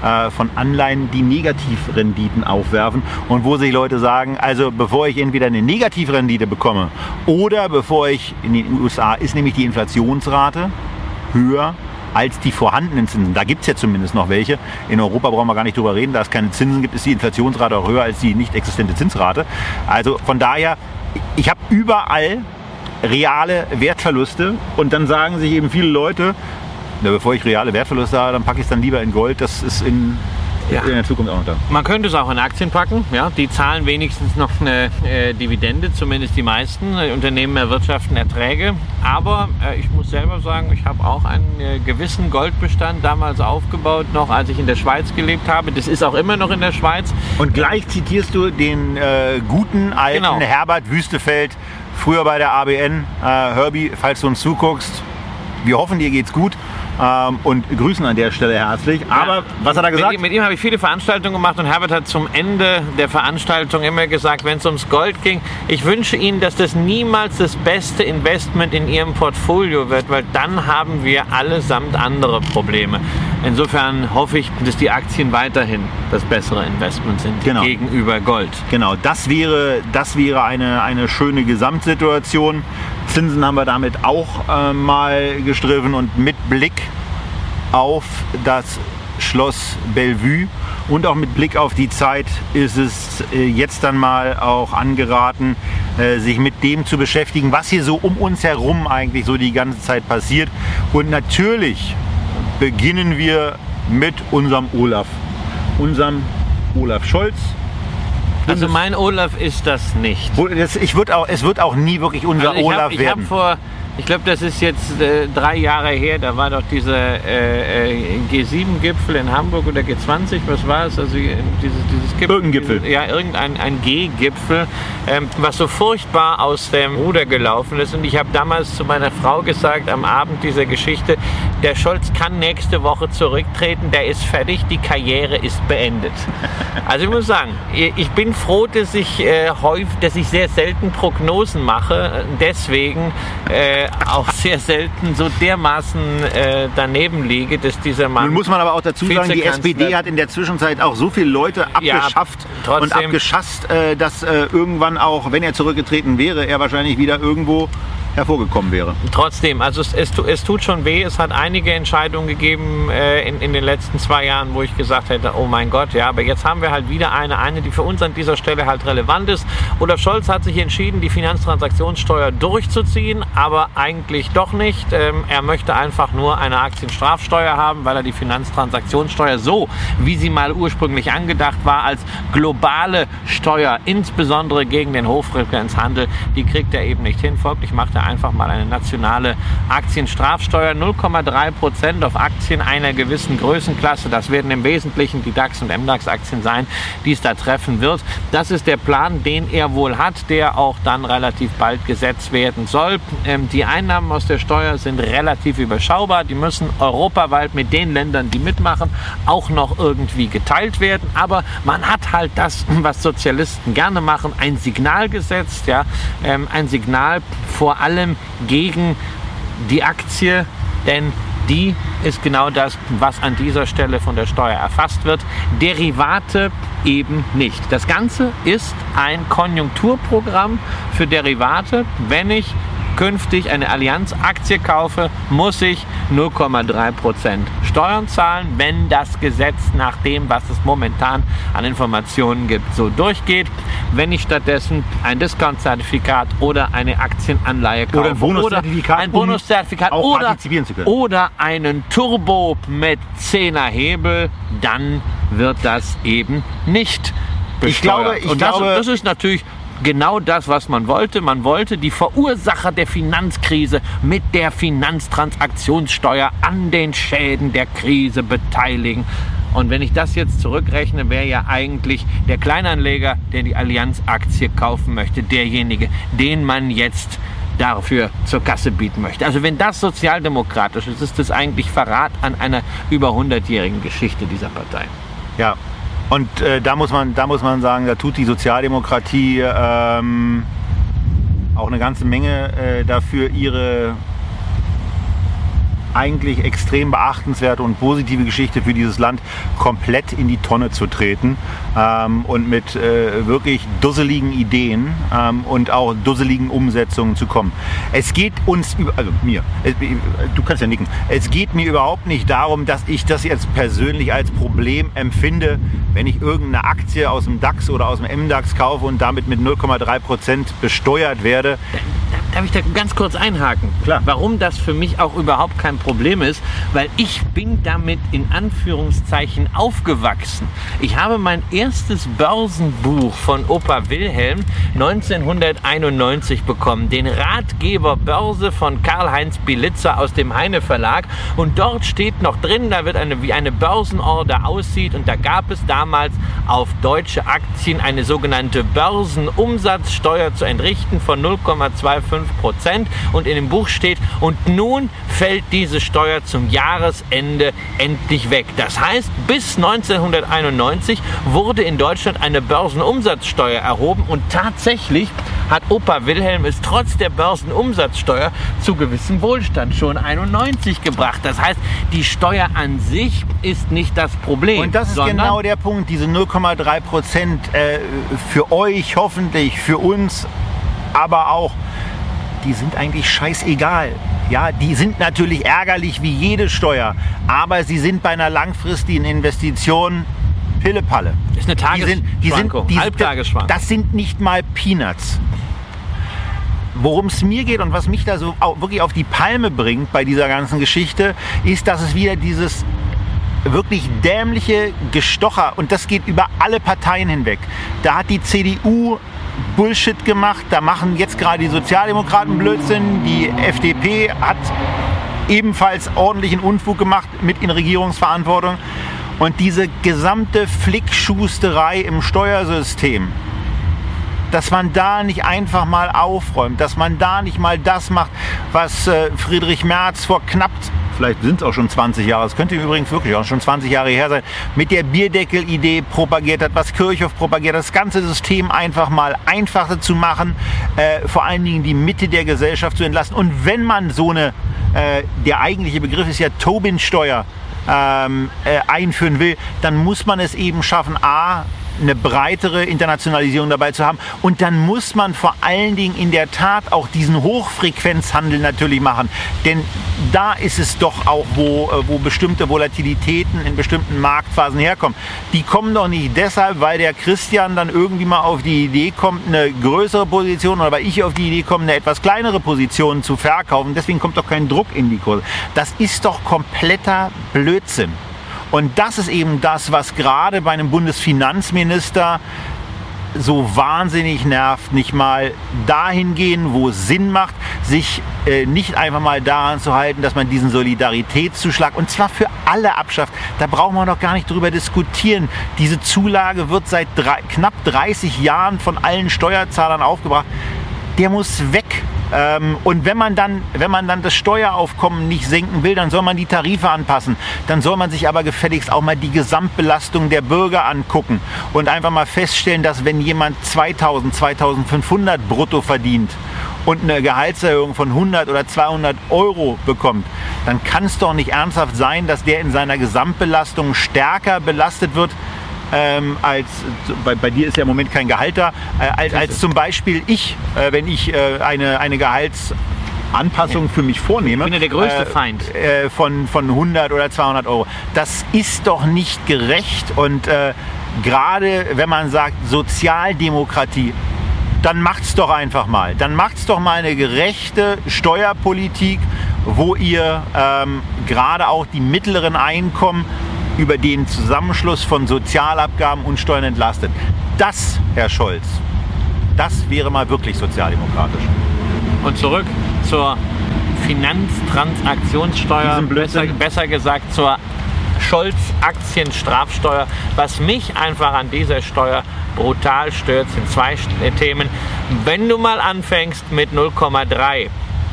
äh, von Anleihen, die Negativrenditen aufwerfen und wo sich Leute sagen, also bevor ich entweder eine Negativrendite bekomme oder bevor ich in den USA ist nämlich die Inflationsrate höher als die vorhandenen Zinsen. Da gibt es ja zumindest noch welche. In Europa brauchen wir gar nicht drüber reden. Da es keine Zinsen gibt, ist die Inflationsrate auch höher als die nicht existente Zinsrate. Also von daher, ich habe überall reale Wertverluste und dann sagen sich eben viele Leute, na, bevor ich reale Wertverluste habe, dann packe ich es dann lieber in Gold. Das ist in Ja. in der Zukunft auch noch da. Man könnte es auch in Aktien packen. Ja, die zahlen wenigstens noch eine äh, Dividende, zumindest die meisten. Die Unternehmen erwirtschaften Erträge. Aber äh, ich muss selber sagen, ich habe auch einen äh, gewissen Goldbestand damals aufgebaut, noch als ich in der Schweiz gelebt habe. Das ist auch immer noch in der Schweiz. Und gleich zitierst du den äh, guten alten Genau. Herbert Wüstefeld, früher bei der ABN. Äh, Herbie, falls du uns zuguckst, wir hoffen, dir geht's gut ähm, und grüßen an der Stelle herzlich. Aber Ja. was hat er gesagt? Mit, mit ihm habe ich viele Veranstaltungen gemacht und Herbert hat zum Ende der Veranstaltung immer gesagt, wenn es ums Gold ging, ich wünsche Ihnen, dass das niemals das beste Investment in Ihrem Portfolio wird, weil dann haben wir allesamt andere Probleme. Insofern hoffe ich, dass die Aktien weiterhin das bessere Investment sind Genau. gegenüber Gold. Genau, das wäre, das wäre eine, eine schöne Gesamtsituation. Zinsen haben wir damit auch äh, mal gestriffen und mit Blick auf das Schloss Bellevue und auch mit Blick auf die Zeit ist es äh, jetzt dann mal auch angeraten, äh, sich mit dem zu beschäftigen, was hier so um uns herum eigentlich so die ganze Zeit passiert. Und natürlich beginnen wir mit unserem Olaf, unserem Olaf Scholz. Also mein Olaf ist das nicht. Ich würd auch, es wird auch nie wirklich unser Also Olaf hab werden. vor, ich glaube, das ist jetzt äh, drei Jahre her, da war doch dieser äh, äh, G7-Gipfel in Hamburg oder G20, was war es? Also äh, dieses, dieses Gipfel. Irgendein Gipfel. Ja, irgendein ein G-Gipfel, ähm, was so furchtbar aus dem Ruder gelaufen ist. Und ich habe damals zu meiner Frau gesagt, am Abend dieser Geschichte, der Scholz kann nächste Woche zurücktreten, der ist fertig, die Karriere ist beendet. *laughs* Also ich muss sagen, ich bin froh, dass ich äh, häufig, dass ich sehr selten Prognosen mache, deswegen äh, auch sehr selten so dermaßen äh, daneben liege, dass dieser Mann. Nun muss man aber auch dazu sagen, die SPD hat in der Zwischenzeit auch so viele Leute Ja, abgeschafft trotzdem- und abgeschasst, äh, dass äh, irgendwann auch, wenn er zurückgetreten wäre, er wahrscheinlich wieder irgendwo hervorgekommen wäre. Trotzdem, also es, es, es tut schon weh. Es hat einige Entscheidungen gegeben äh, in, in den letzten zwei Jahren, wo ich gesagt hätte, oh mein Gott, ja, aber jetzt haben wir halt wieder eine, eine, die für uns an dieser Stelle halt relevant ist. Olaf Scholz hat sich entschieden, die Finanztransaktionssteuer durchzuziehen, aber eigentlich doch nicht. Ähm, er möchte einfach nur eine Aktienstrafsteuer haben, weil er die Finanztransaktionssteuer so, wie sie mal ursprünglich angedacht war, als globale Steuer, insbesondere gegen den Hochfrequenzhandel, die kriegt er eben nicht hin. Folglich macht er einfach mal eine nationale Aktienstrafsteuer, 0,3 Prozent auf Aktien einer gewissen Größenklasse. Das werden im Wesentlichen die DAX und MDAX-Aktien sein, die es da treffen wird. Das ist der Plan, den er wohl hat, der auch dann relativ bald gesetzt werden soll. Ähm, die Einnahmen aus der Steuer sind relativ überschaubar. Die müssen europaweit mit den Ländern, die mitmachen, auch noch irgendwie geteilt werden. Aber man hat halt das, was Sozialisten gerne machen, ein Signal gesetzt, ja, ähm, ein Signal vor allem gegen die Aktie, denn die ist genau das, was an dieser Stelle von der Steuer erfasst wird. Derivate eben nicht. Das Ganze ist ein Konjunkturprogramm für Derivate. Wenn ich künftig eine Allianz-Aktie kaufe, muss ich 0,3% Steuern zahlen, wenn das Gesetz nach dem, was es momentan an Informationen gibt, so durchgeht. Wenn ich stattdessen ein Discount-Zertifikat oder eine Aktienanleihe kaufe Oder ein Bonuszertifikat, ein um Bonuszertifikat auch oder, oder einen Turbo mit 10er Hebel, dann wird das eben nicht besteuert. Ich glaube- ich Und das, glaube- das ist natürlich genau das, was man wollte. Man wollte die Verursacher der Finanzkrise mit der Finanztransaktionssteuer an den Schäden der Krise beteiligen. Und wenn ich das jetzt zurückrechne, wäre ja eigentlich der Kleinanleger, der die Allianz-Aktie kaufen möchte, derjenige, den man jetzt dafür zur Kasse bieten möchte. Also wenn das sozialdemokratisch ist, ist das eigentlich Verrat an einer über 100-jährigen Geschichte dieser Partei. Ja. Und äh, da, muss man, da muss man sagen, da tut die Sozialdemokratie ähm, auch eine ganze Menge äh, dafür, ihre eigentlich extrem beachtenswerte und positive Geschichte für dieses Land komplett in die Tonne zu treten. Ähm, und mit äh, wirklich dusseligen Ideen ähm, und auch dusseligen Umsetzungen zu kommen. Es geht uns, über, also mir, es, du kannst ja nicken, es geht mir überhaupt nicht darum, dass ich das jetzt persönlich als Problem empfinde, wenn ich irgendeine Aktie aus dem DAX oder aus dem MDAX kaufe und damit mit 0,3 Prozent besteuert werde. Darf ich da ganz kurz einhaken? Klar. Warum das für mich auch überhaupt kein Problem ist, weil ich bin damit in Anführungszeichen aufgewachsen. Ich habe mein erstes Börsenbuch von Opa Wilhelm 1991 bekommen, den Ratgeber Börse von Karl-Heinz Bilitzer aus dem Heine Verlag. Und dort steht noch drin, da wird eine wie eine Börsenorder aussieht. Und da gab es damals auf deutsche Aktien eine sogenannte Börsenumsatzsteuer zu entrichten von 0,25 Prozent. Und in dem Buch steht, und nun fällt diese Steuer zum Jahresende endlich weg. Das heißt, bis 1991 wurde in Deutschland eine Börsenumsatzsteuer erhoben und tatsächlich hat Opa Wilhelm es trotz der Börsenumsatzsteuer zu gewissem Wohlstand schon 91 gebracht. Das heißt, die Steuer an sich ist nicht das Problem. Und das ist genau der Punkt, diese 0,3 Prozent äh, für euch hoffentlich, für uns, aber auch die sind eigentlich scheißegal. Ja, die sind natürlich ärgerlich wie jede Steuer, aber sie sind bei einer langfristigen Investition Pillepalle. Das ist eine Tagesschwankung, die sind, Halbtagesschwankung. Das sind nicht mal Peanuts. Worum es mir geht und was mich da so wirklich auf die Palme bringt bei dieser ganzen Geschichte, ist, dass es wieder dieses wirklich dämliche Gestocher und das geht über alle Parteien hinweg. Da hat die CDU Bullshit gemacht. Da machen jetzt gerade die Sozialdemokraten Blödsinn. Die FDP hat ebenfalls ordentlichen Unfug gemacht mit in Regierungsverantwortung. Und diese gesamte Flickschusterei im Steuersystem, dass man da nicht einfach mal aufräumt, dass man da nicht mal das macht, was äh, Friedrich Merz vor knapp vielleicht sind es auch schon 20 Jahre, es könnte übrigens wirklich auch schon 20 Jahre her sein, mit der Bierdeckel-Idee propagiert hat, was Kirchhoff propagiert, das ganze System einfach mal einfacher zu machen, äh, vor allen Dingen die Mitte der Gesellschaft zu entlasten. Und wenn man so eine, äh, der eigentliche Begriff ist ja Tobin-Steuer, ähm, äh, einführen will, dann muss man es eben schaffen, a, eine breitere Internationalisierung dabei zu haben. Und dann muss man vor allen Dingen in der Tat auch diesen Hochfrequenzhandel natürlich machen. Denn da ist es doch auch, wo, äh, wo bestimmte Volatilitäten in bestimmten Marktphasen herkommen. Die kommen doch nicht deshalb, weil der Christian dann irgendwie mal auf die Idee kommt, eine größere Position oder weil ich auf die Idee komme, eine etwas kleinere Position zu verkaufen. Deswegen kommt doch kein Druck in die Kurse. Das ist doch kompletter Blödsinn. Und das ist eben das, was gerade bei einem Bundesfinanzminister so wahnsinnig nervt, nicht mal dahin gehen, wo es Sinn macht, sich äh, nicht einfach mal daran zu halten, dass man diesen Solidaritätszuschlag und zwar für alle abschafft. Da brauchen wir noch gar nicht drüber diskutieren. Diese Zulage wird seit drei, knapp 30 Jahren von allen Steuerzahlern aufgebracht. Der muss weg. Ähm, und wenn man, dann, wenn man dann das Steueraufkommen nicht senken will, dann soll man die Tarife anpassen. Dann soll man sich aber gefälligst auch mal die Gesamtbelastung der Bürger angucken und einfach mal feststellen, dass wenn jemand 2000, 2500 brutto verdient und eine Gehaltserhöhung von 100 oder 200 Euro bekommt, dann kann es doch nicht ernsthaft sein, dass der in seiner Gesamtbelastung stärker belastet wird ähm, als bei, bei, dir ist ja im Moment kein Gehalt da, äh, als, als zum Beispiel ich, äh, wenn ich äh, eine, eine Gehalts Anpassung für mich vornehme. Ich bin ja der größte äh, Feind. Äh, von, von 100 oder 200 Euro. Das ist doch nicht gerecht und äh, gerade wenn man sagt Sozialdemokratie, dann macht's doch einfach mal. Dann macht's doch mal eine gerechte Steuerpolitik, wo ihr ähm, gerade auch die mittleren Einkommen über den Zusammenschluss von Sozialabgaben und Steuern entlastet. Das, Herr Scholz, das wäre mal wirklich sozialdemokratisch. Und zurück zur Finanztransaktionssteuer, besser, besser gesagt zur Scholz-Aktienstrafsteuer. Was mich einfach an dieser Steuer brutal stört, sind zwei Themen. Wenn du mal anfängst mit 0,3,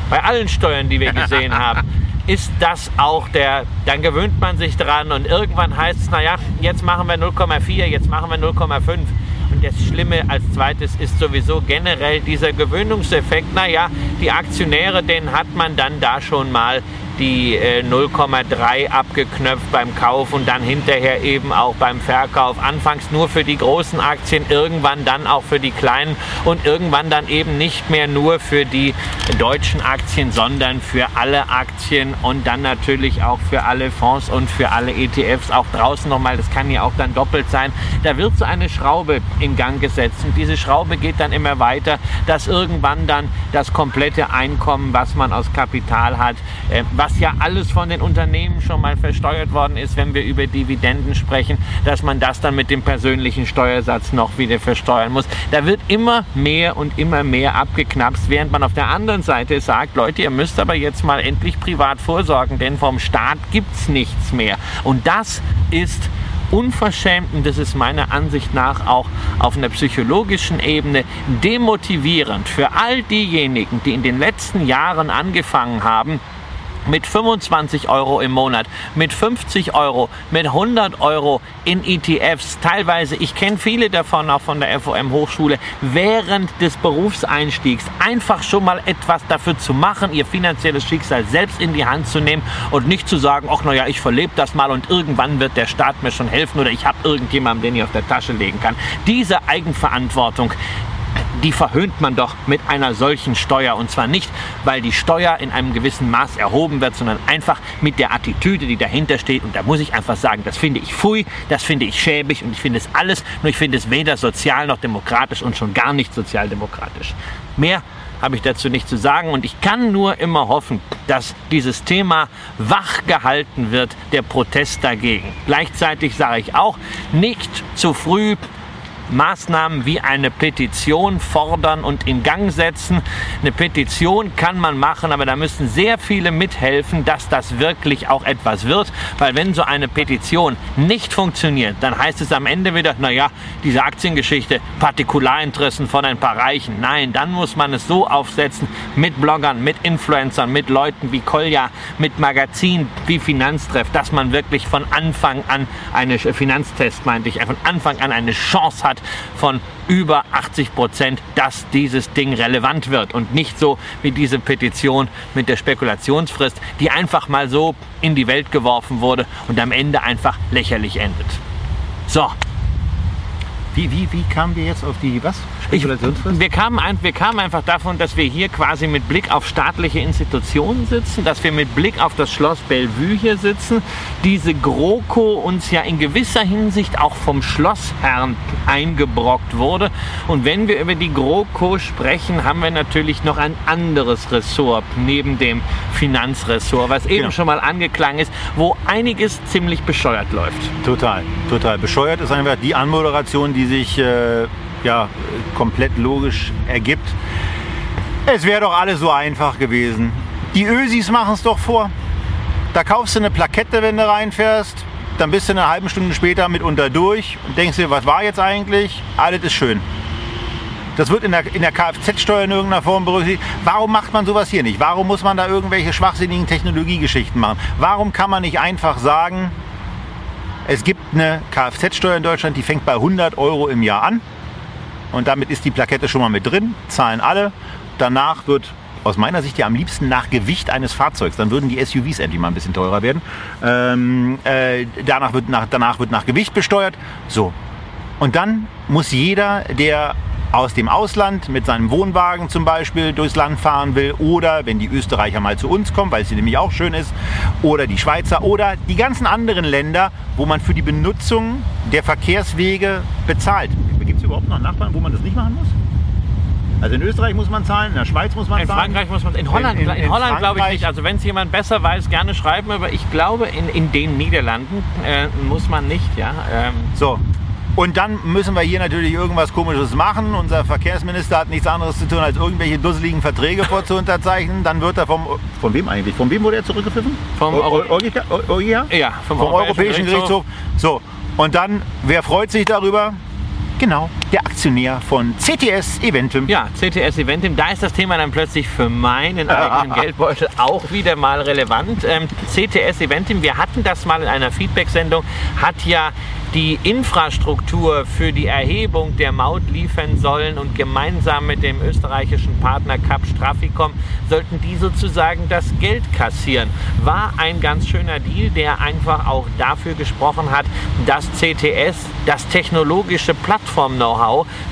bei allen Steuern, die wir gesehen *laughs* haben, ist das auch der, dann gewöhnt man sich dran und irgendwann heißt es, naja, jetzt machen wir 0,4, jetzt machen wir 0,5. Und das Schlimme als zweites ist sowieso generell dieser Gewöhnungseffekt. Naja, die Aktionäre, den hat man dann da schon mal die äh, 0,3 abgeknöpft beim Kauf und dann hinterher eben auch beim Verkauf. Anfangs nur für die großen Aktien, irgendwann dann auch für die kleinen und irgendwann dann eben nicht mehr nur für die deutschen Aktien, sondern für alle Aktien und dann natürlich auch für alle Fonds und für alle ETFs auch draußen nochmal. Das kann ja auch dann doppelt sein. Da wird so eine Schraube in Gang gesetzt und diese Schraube geht dann immer weiter, dass irgendwann dann das komplette Einkommen, was man aus Kapital hat, äh, was ja alles von den Unternehmen schon mal versteuert worden ist, wenn wir über Dividenden sprechen, dass man das dann mit dem persönlichen Steuersatz noch wieder versteuern muss. Da wird immer mehr und immer mehr abgeknapst, während man auf der anderen Seite sagt, Leute, ihr müsst aber jetzt mal endlich privat vorsorgen, denn vom Staat gibt es nichts mehr. Und das ist unverschämt und das ist meiner Ansicht nach auch auf einer psychologischen Ebene demotivierend für all diejenigen, die in den letzten Jahren angefangen haben, mit 25 Euro im Monat, mit 50 Euro, mit 100 Euro in ETFs. Teilweise, ich kenne viele davon auch von der FOM Hochschule, während des Berufseinstiegs einfach schon mal etwas dafür zu machen, ihr finanzielles Schicksal selbst in die Hand zu nehmen und nicht zu sagen, ach naja, ich verlebe das mal und irgendwann wird der Staat mir schon helfen oder ich habe irgendjemanden, den ich auf der Tasche legen kann. Diese Eigenverantwortung, die verhöhnt man doch mit einer solchen Steuer. Und zwar nicht, weil die Steuer in einem gewissen Maß erhoben wird, sondern einfach mit der Attitüde, die dahinter steht. Und da muss ich einfach sagen, das finde ich pfui, das finde ich schäbig und ich finde es alles, nur ich finde es weder sozial noch demokratisch und schon gar nicht sozialdemokratisch. Mehr habe ich dazu nicht zu sagen und ich kann nur immer hoffen, dass dieses Thema wach gehalten wird, der Protest dagegen. Gleichzeitig sage ich auch, nicht zu früh Maßnahmen wie eine Petition fordern und in Gang setzen. Eine Petition kann man machen, aber da müssen sehr viele mithelfen, dass das wirklich auch etwas wird. Weil wenn so eine Petition nicht funktioniert, dann heißt es am Ende wieder, naja, diese Aktiengeschichte, Partikularinteressen von ein paar Reichen. Nein, dann muss man es so aufsetzen mit Bloggern, mit Influencern, mit Leuten wie Kolja, mit Magazinen wie Finanztreff, dass man wirklich von Anfang an eine Finanztest, meinte ich, von Anfang an eine Chance hat, von über 80 Prozent, dass dieses Ding relevant wird und nicht so wie diese Petition mit der Spekulationsfrist, die einfach mal so in die Welt geworfen wurde und am Ende einfach lächerlich endet. So, wie, wie, wie kamen wir jetzt auf die was? Spekulationsfrist? Ich, wir, kamen ein, wir kamen einfach davon, dass wir hier quasi mit Blick auf staatliche Institutionen sitzen, dass wir mit Blick auf das Schloss Bellevue hier sitzen, diese GroKo uns ja in gewisser Hinsicht auch vom Schlossherrn eingebrockt wurde. Und wenn wir über die GroKo sprechen, haben wir natürlich noch ein anderes Ressort neben dem Finanzressort, was eben genau. schon mal angeklangen ist, wo einiges ziemlich bescheuert läuft. Total, total. Bescheuert ist einfach die Anmoderation, die die sich äh, ja, komplett logisch ergibt. Es wäre doch alles so einfach gewesen. Die Ösis machen es doch vor. Da kaufst du eine Plakette, wenn du reinfährst. Dann bist du eine halbe Stunde später mitunter durch und denkst dir, was war jetzt eigentlich? Alles ist schön. Das wird in der, in der Kfz-Steuer in irgendeiner Form berücksichtigt. Warum macht man sowas hier nicht? Warum muss man da irgendwelche schwachsinnigen Technologiegeschichten machen? Warum kann man nicht einfach sagen, es gibt eine Kfz-Steuer in Deutschland, die fängt bei 100 Euro im Jahr an. Und damit ist die Plakette schon mal mit drin, zahlen alle. Danach wird aus meiner Sicht ja am liebsten nach Gewicht eines Fahrzeugs. Dann würden die SUVs endlich mal ein bisschen teurer werden. Ähm, äh, danach, wird nach, danach wird nach Gewicht besteuert. So. Und dann muss jeder, der aus dem Ausland mit seinem Wohnwagen zum Beispiel durchs Land fahren will oder wenn die Österreicher mal zu uns kommen, weil es hier nämlich auch schön ist, oder die Schweizer oder die ganzen anderen Länder, wo man für die Benutzung der Verkehrswege bezahlt. Gibt es überhaupt noch Nachbarn, wo man das nicht machen muss? Also in Österreich muss man zahlen, in der Schweiz muss man in zahlen. In Frankreich muss man in Holland, in, in, in Holland glaube ich nicht. Also wenn es jemand besser weiß, gerne schreiben. Aber ich glaube, in, in den Niederlanden äh, muss man nicht. Ja. Ähm. So, und dann müssen wir hier natürlich irgendwas Komisches machen. Unser Verkehrsminister hat nichts anderes zu tun, als irgendwelche dusseligen Verträge vorzuunterzeichnen. Dann wird er vom... Von wem eigentlich? Von wem wurde er zurückgepfiffen? Vom? Ja, vom, Europäischen Gerichtshof. So, und dann, wer freut sich darüber? Genau, der Aktionär von CTS Eventim. Ja, CTS Eventim, da ist das Thema dann plötzlich für meinen eigenen *laughs* Geldbeutel auch wieder mal relevant. Ähm, CTS Eventim, wir hatten das mal in einer Feedback-Sendung, hat ja die Infrastruktur für die Erhebung der Maut liefern sollen und gemeinsam mit dem österreichischen Partner Cap Straficom sollten die sozusagen das Geld kassieren. War ein ganz schöner Deal, der einfach auch dafür gesprochen hat, dass CTS das technologische Plattform-Know-how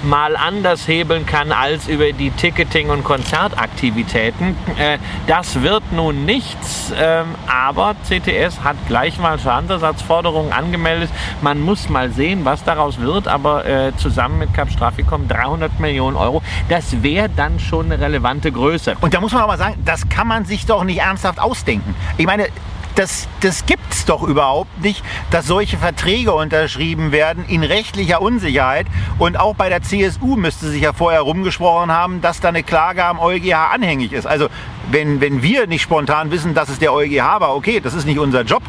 mal anders hebeln kann als über die Ticketing- und Konzertaktivitäten. Äh, das wird nun nichts, ähm, aber CTS hat gleich mal Schadensersatzforderungen angemeldet. Man muss muss mal sehen, was daraus wird, aber äh, zusammen mit Cap Straficom 300 Millionen Euro, das wäre dann schon eine relevante Größe. Und da muss man aber sagen, das kann man sich doch nicht ernsthaft ausdenken. Ich meine, das, das gibt es doch überhaupt nicht, dass solche Verträge unterschrieben werden in rechtlicher Unsicherheit. Und auch bei der CSU müsste sich ja vorher rumgesprochen haben, dass da eine Klage am EuGH anhängig ist. Also wenn, wenn wir nicht spontan wissen, dass es der EuGH war, okay, das ist nicht unser Job.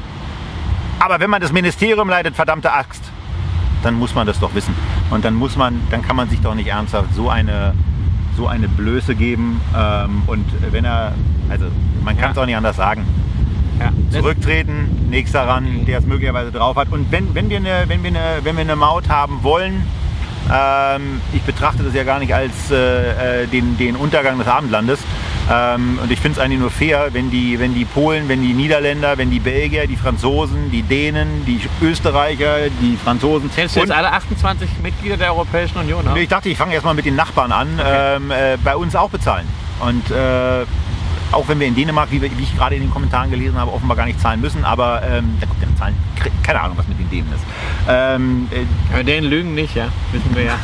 Aber wenn man das Ministerium leitet, verdammte Axt, dann muss man das doch wissen. Und dann muss man, dann kann man sich doch nicht ernsthaft so eine, so eine Blöße geben. Ähm, und wenn er, also man kann es ja. auch nicht anders sagen. Ja. Zurücktreten, nächster ran, der es möglicherweise drauf hat. Und wenn, wenn, wir, eine, wenn, wir, eine, wenn wir eine Maut haben wollen, ähm, ich betrachte das ja gar nicht als äh, äh den, den Untergang des Abendlandes, ähm, und ich finde es eigentlich nur fair, wenn die, wenn die Polen, wenn die Niederländer, wenn die Belgier, die Franzosen, die Dänen, die Österreicher, die Franzosen. Zählst du jetzt alle 28 Mitglieder der Europäischen Union? Nee, ich dachte, ich fange erstmal mit den Nachbarn an, okay. ähm, äh, bei uns auch bezahlen. Und äh, auch wenn wir in Dänemark, wie, wie, ich gerade in den Kommentaren gelesen habe, offenbar gar nicht zahlen müssen, aber ähm, da guckt ja Zahlen, keine Ahnung, was mit den Dänen ist. Ähm, äh, Dänen lügen nicht, ja, wissen wir ja.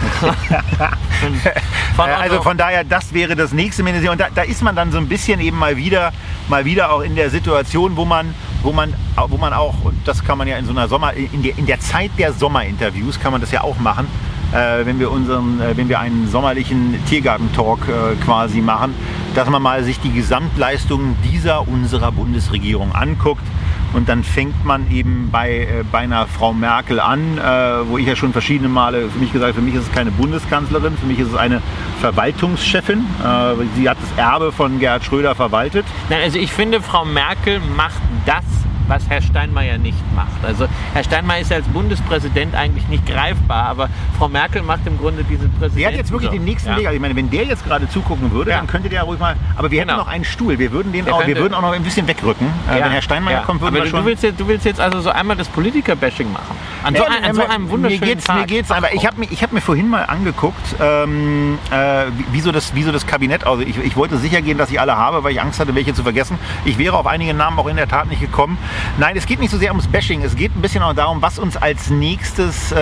von *laughs* also von daher, das wäre das nächste Ministerium. Und da, da, ist man dann so ein bisschen eben mal wieder, mal wieder auch in der Situation, wo man, wo man, wo man auch, und das kann man ja in so einer Sommer, in der, in der Zeit der Sommerinterviews kann man das ja auch machen, äh, wenn, wir unseren, äh, wenn wir einen sommerlichen Tiergarten-Talk äh, quasi machen, dass man mal sich die Gesamtleistungen dieser unserer Bundesregierung anguckt. Und dann fängt man eben bei, äh, bei einer Frau Merkel an, äh, wo ich ja schon verschiedene Male für mich gesagt habe, für mich ist es keine Bundeskanzlerin, für mich ist es eine Verwaltungschefin. Äh, sie hat das Erbe von Gerhard Schröder verwaltet. Nein, also ich finde, Frau Merkel macht das, was Herr Steinmeier nicht macht. Also Herr Steinmeier ist als Bundespräsident eigentlich nicht greifbar, aber Frau Merkel macht im Grunde diesen Präsidenten. Der hat jetzt wirklich den nächsten ja. Weg. Also ich meine, wenn der jetzt gerade zugucken würde, ja. dann könnte der ruhig mal. Aber wir genau. hätten noch einen Stuhl. Wir würden den auch, wir würden auch noch ein bisschen wegrücken. Äh, ja. Wenn Herr Steinmeier kommt, würden aber wir schon. Du willst, jetzt, du willst jetzt also so einmal das Politiker-Bashing machen. An so, an, so einem wunderschönen mir geht's, Tag. Mir geht's, aber ich habe mir, hab mir vorhin mal angeguckt, ähm, äh, wie, so das, wie so das Kabinett aussieht. Also ich, ich wollte sicher gehen, dass ich alle habe, weil ich Angst hatte, welche zu vergessen. Ich wäre auf einige Namen auch in der Tat nicht gekommen. Nein, es geht nicht so sehr ums Bashing. Es geht ein bisschen auch darum, was uns als nächstes, äh,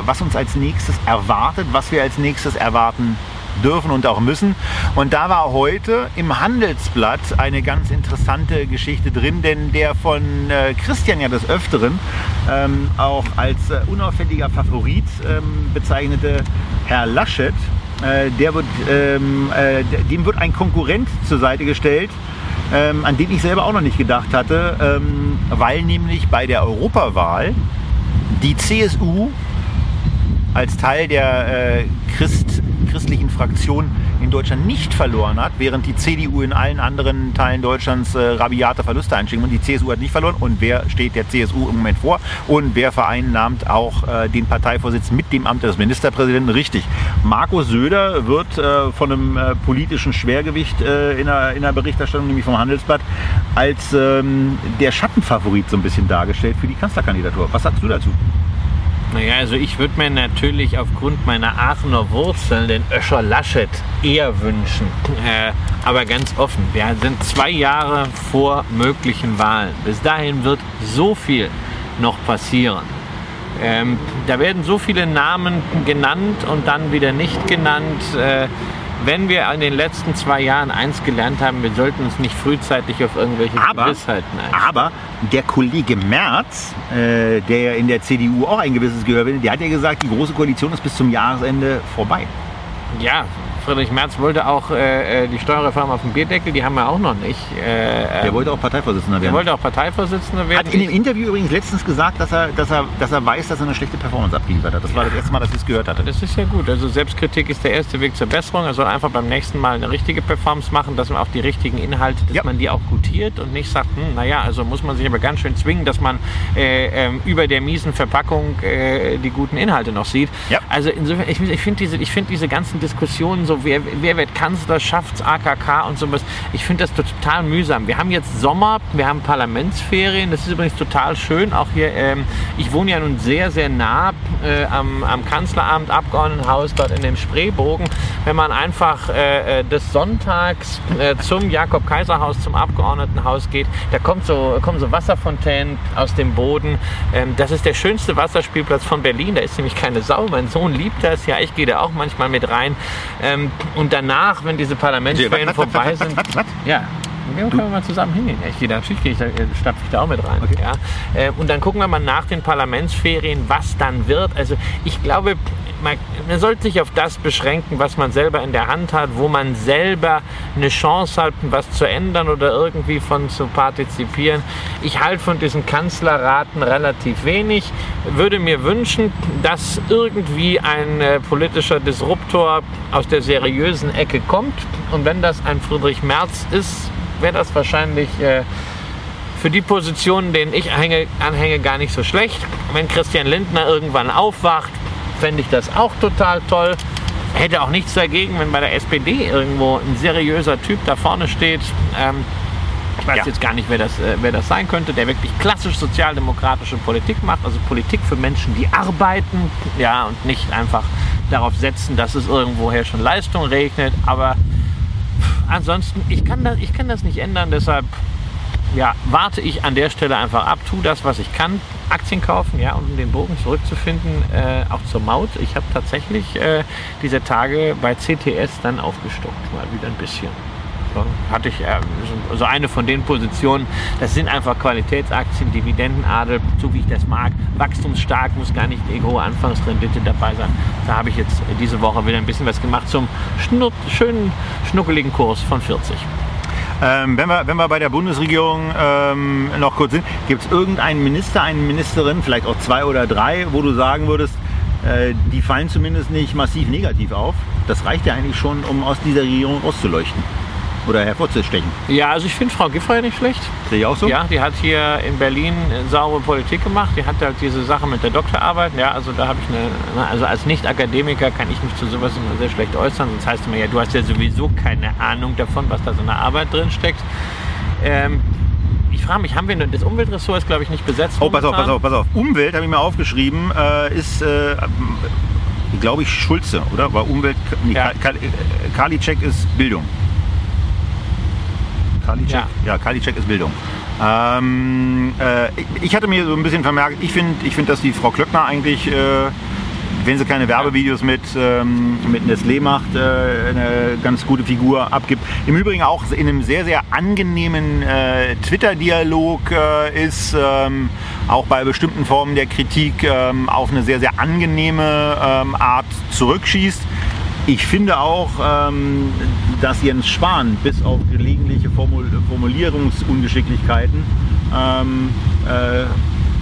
was uns als nächstes erwartet, was wir als nächstes erwarten dürfen und auch müssen. Und da war heute im Handelsblatt eine ganz interessante Geschichte drin, denn der von äh, Christian ja des Öfteren ähm, auch als äh, unauffälliger Favorit ähm, bezeichnete Herr Laschet, äh, der wird, ähm, äh, dem wird ein Konkurrent zur Seite gestellt, ähm, an den ich selber auch noch nicht gedacht hatte, ähm, weil nämlich bei der Europawahl die CSU als Teil der äh, Christ, christlichen Fraktion in Deutschland nicht verloren hat, während die CDU in allen anderen Teilen Deutschlands äh, rabiate Verluste einschrieben. Und die CSU hat nicht verloren. Und wer steht der CSU im Moment vor? Und wer vereinnahmt auch äh, den Parteivorsitz mit dem Amt des Ministerpräsidenten? Richtig. Markus Söder wird äh, von einem äh, politischen Schwergewicht äh, in der, in, der, Berichterstattung, nämlich vom Handelsblatt, als ähm, der Schattenfavorit so ein bisschen dargestellt für die Kanzlerkandidatur. Was sagst du dazu? Naja, also ich würde mir natürlich aufgrund meiner Aachener Wurzeln den Öscher Laschet eher wünschen. Äh, aber ganz offen, wir sind zwei Jahre vor möglichen Wahlen. Bis dahin wird so viel noch passieren. Ähm, da werden so viele Namen genannt und dann wieder nicht genannt. Äh, wenn wir in den letzten zwei Jahren eins gelernt haben, wir sollten uns nicht frühzeitig auf irgendwelche aber, Gewissheiten einstellen. Aber der Kollege Merz, äh, der ja in der CDU auch ein gewisses Gehör will, der hat ja gesagt, die Große Koalition ist bis zum Jahresende vorbei. Ja, Friedrich Merz wollte auch äh, äh, die Steuerreform auf dem Bierdeckel, die haben wir auch noch nicht. Äh, der wollte auch Parteivorsitzender werden. Der wollte auch Parteivorsitzender werden. Hat in dem Interview übrigens letztens gesagt, dass er, dass er, dass er weiß, dass er eine schlechte Performance abgeliefert hat. Das war das erste Mal, dass ich es gehört hatte. Das ist ja gut. Also Selbstkritik ist der erste Weg zur Besserung. Er soll einfach beim nächsten Mal eine richtige Performance machen, dass man auch die richtigen Inhalte, dass ja. man die auch gutiert und nicht sagt, hm, naja, also muss man sich aber ganz schön zwingen, dass man äh, äh, über der miesen Verpackung äh, die guten Inhalte noch sieht. Ja. Also insofern, ich, ich finde diese, find diese ganzen Diskussionen, so wer, wer wird Kanzler, schafft's AKK und sowas, ich finde das total mühsam. Wir haben jetzt Sommer, wir haben Parlamentsferien, das ist übrigens total schön. Auch hier, ähm, ich wohne ja nun sehr, sehr nah äh, am, am Kanzleramt, Abgeordnetenhaus, dort in dem Spreebogen. Wenn man einfach äh, äh des Sonntags äh, zum Jakob-Kaiser-Haus, zum Abgeordnetenhaus geht, da kommt so, kommen so Wasserfontänen aus dem Boden. Ähm, das ist der schönste Wasserspielplatz von Berlin. Da ist nämlich keine Sau. Mein Sohn liebt das. Ja, ich gehe da auch manchmal mit rein. Ähm, und danach, wenn diese Parlamentsferien vorbei sind, ja, können wir mal zusammen hingehen. Ich gehe da, natürlich gehe ich da, äh, stapfe ich da auch mit rein. Okay. Ja. Äh, und dann gucken wir mal nach den Parlamentsferien, was dann wird. Also ich glaube, man, man, sollte sich auf das beschränken, was man selber in der Hand hat, wo man selber eine Chance hat, was zu ändern oder irgendwie von zu partizipieren. Ich halte von diesen Kanzlerraten relativ wenig, würde mir wünschen, dass irgendwie ein äh, politischer Disruptor aus der seriösen Ecke kommt. Und wenn das ein Friedrich Merz ist, wäre das wahrscheinlich äh, für die Positionen, denen ich anhänge, anhänge, gar nicht so schlecht. Wenn Christian Lindner irgendwann aufwacht, fände ich das auch total toll. Hätte auch nichts dagegen, wenn bei der SPD irgendwo ein seriöser Typ da vorne steht. Ähm, ich weiß ja. jetzt gar nicht, wer das, äh, wer das sein könnte, der wirklich klassisch sozialdemokratische Politik macht, also Politik für Menschen, die arbeiten, ja, und nicht einfach darauf setzen, dass es irgendwoher schon Leistung regnet. Aber ansonsten, ich kann das, ich kann das nicht ändern, deshalb ja, warte ich an der Stelle einfach ab, tu das, was ich kann, Aktien kaufen, ja, um den Bogen zurückzufinden, äh, auch zur Maut. Ich habe tatsächlich äh, diese Tage bei CTS dann aufgestockt, mal wieder ein bisschen. So, hatte ich äh, so eine von den Positionen, das sind einfach Qualitätsaktien, Dividendenadel, so wie ich das mag, wachstumsstark, muss gar nicht die hohe Anfangsrendite dabei sein. Da habe ich jetzt diese Woche wieder ein bisschen was gemacht zum schnu schönen, schnuckeligen Kurs von 40. Ähm, wenn, wir, wenn wir bei der Bundesregierung ähm, noch kurz sind, gibt es irgendeinen Minister, eine Ministerin, vielleicht auch zwei oder drei, wo du sagen würdest, äh, die fallen zumindest nicht massiv negativ auf? Das reicht ja eigentlich schon, um aus dieser Regierung auszuleuchten oder hervorzustechen. Ja, also ich finde Frau Giffey nicht schlecht. Sehe ich auch so? Ja, die hat hier in Berlin saubere Politik gemacht. Die hat halt diese Sache mit der Doktorarbeit. Ja, also da habe ich eine, also als Nicht-Akademiker kann ich mich zu sowas immer sehr schlecht äußern. Sonst heißt es immer, ja, du hast ja sowieso keine Ahnung davon, was da so eine Arbeit drin steckt. Ähm, ich frage mich, haben wir das Umweltressort ist, glaube ich, nicht besetzt? Oh, pass auf, pass auf, pass auf. Umwelt, habe ich mir aufgeschrieben, äh, ist, äh, glaube ich, Schulze, oder? War Umwelt, nee, ja. Karliczek ist Bildung. Karliczek? Ja, ja Karliczek ist Bildung. Ähm, äh, ich hatte mir so ein bisschen vermerkt, ich finde, ich find, dass die Frau Klöckner eigentlich, äh, wenn sie keine Werbevideos mit, ähm, mit Nestlé macht, äh, eine ganz gute Figur abgibt. Im Übrigen auch in einem sehr, sehr angenehmen äh, Twitter-Dialog äh, ist, ähm, auch bei bestimmten Formen der Kritik ähm, auf eine sehr, sehr angenehme ähm, Art zurückschießt. Ich finde auch, ähm, dass Jens Spahn bis auf gelegentliche Formul Formulierungsungeschicklichkeiten ähm, äh,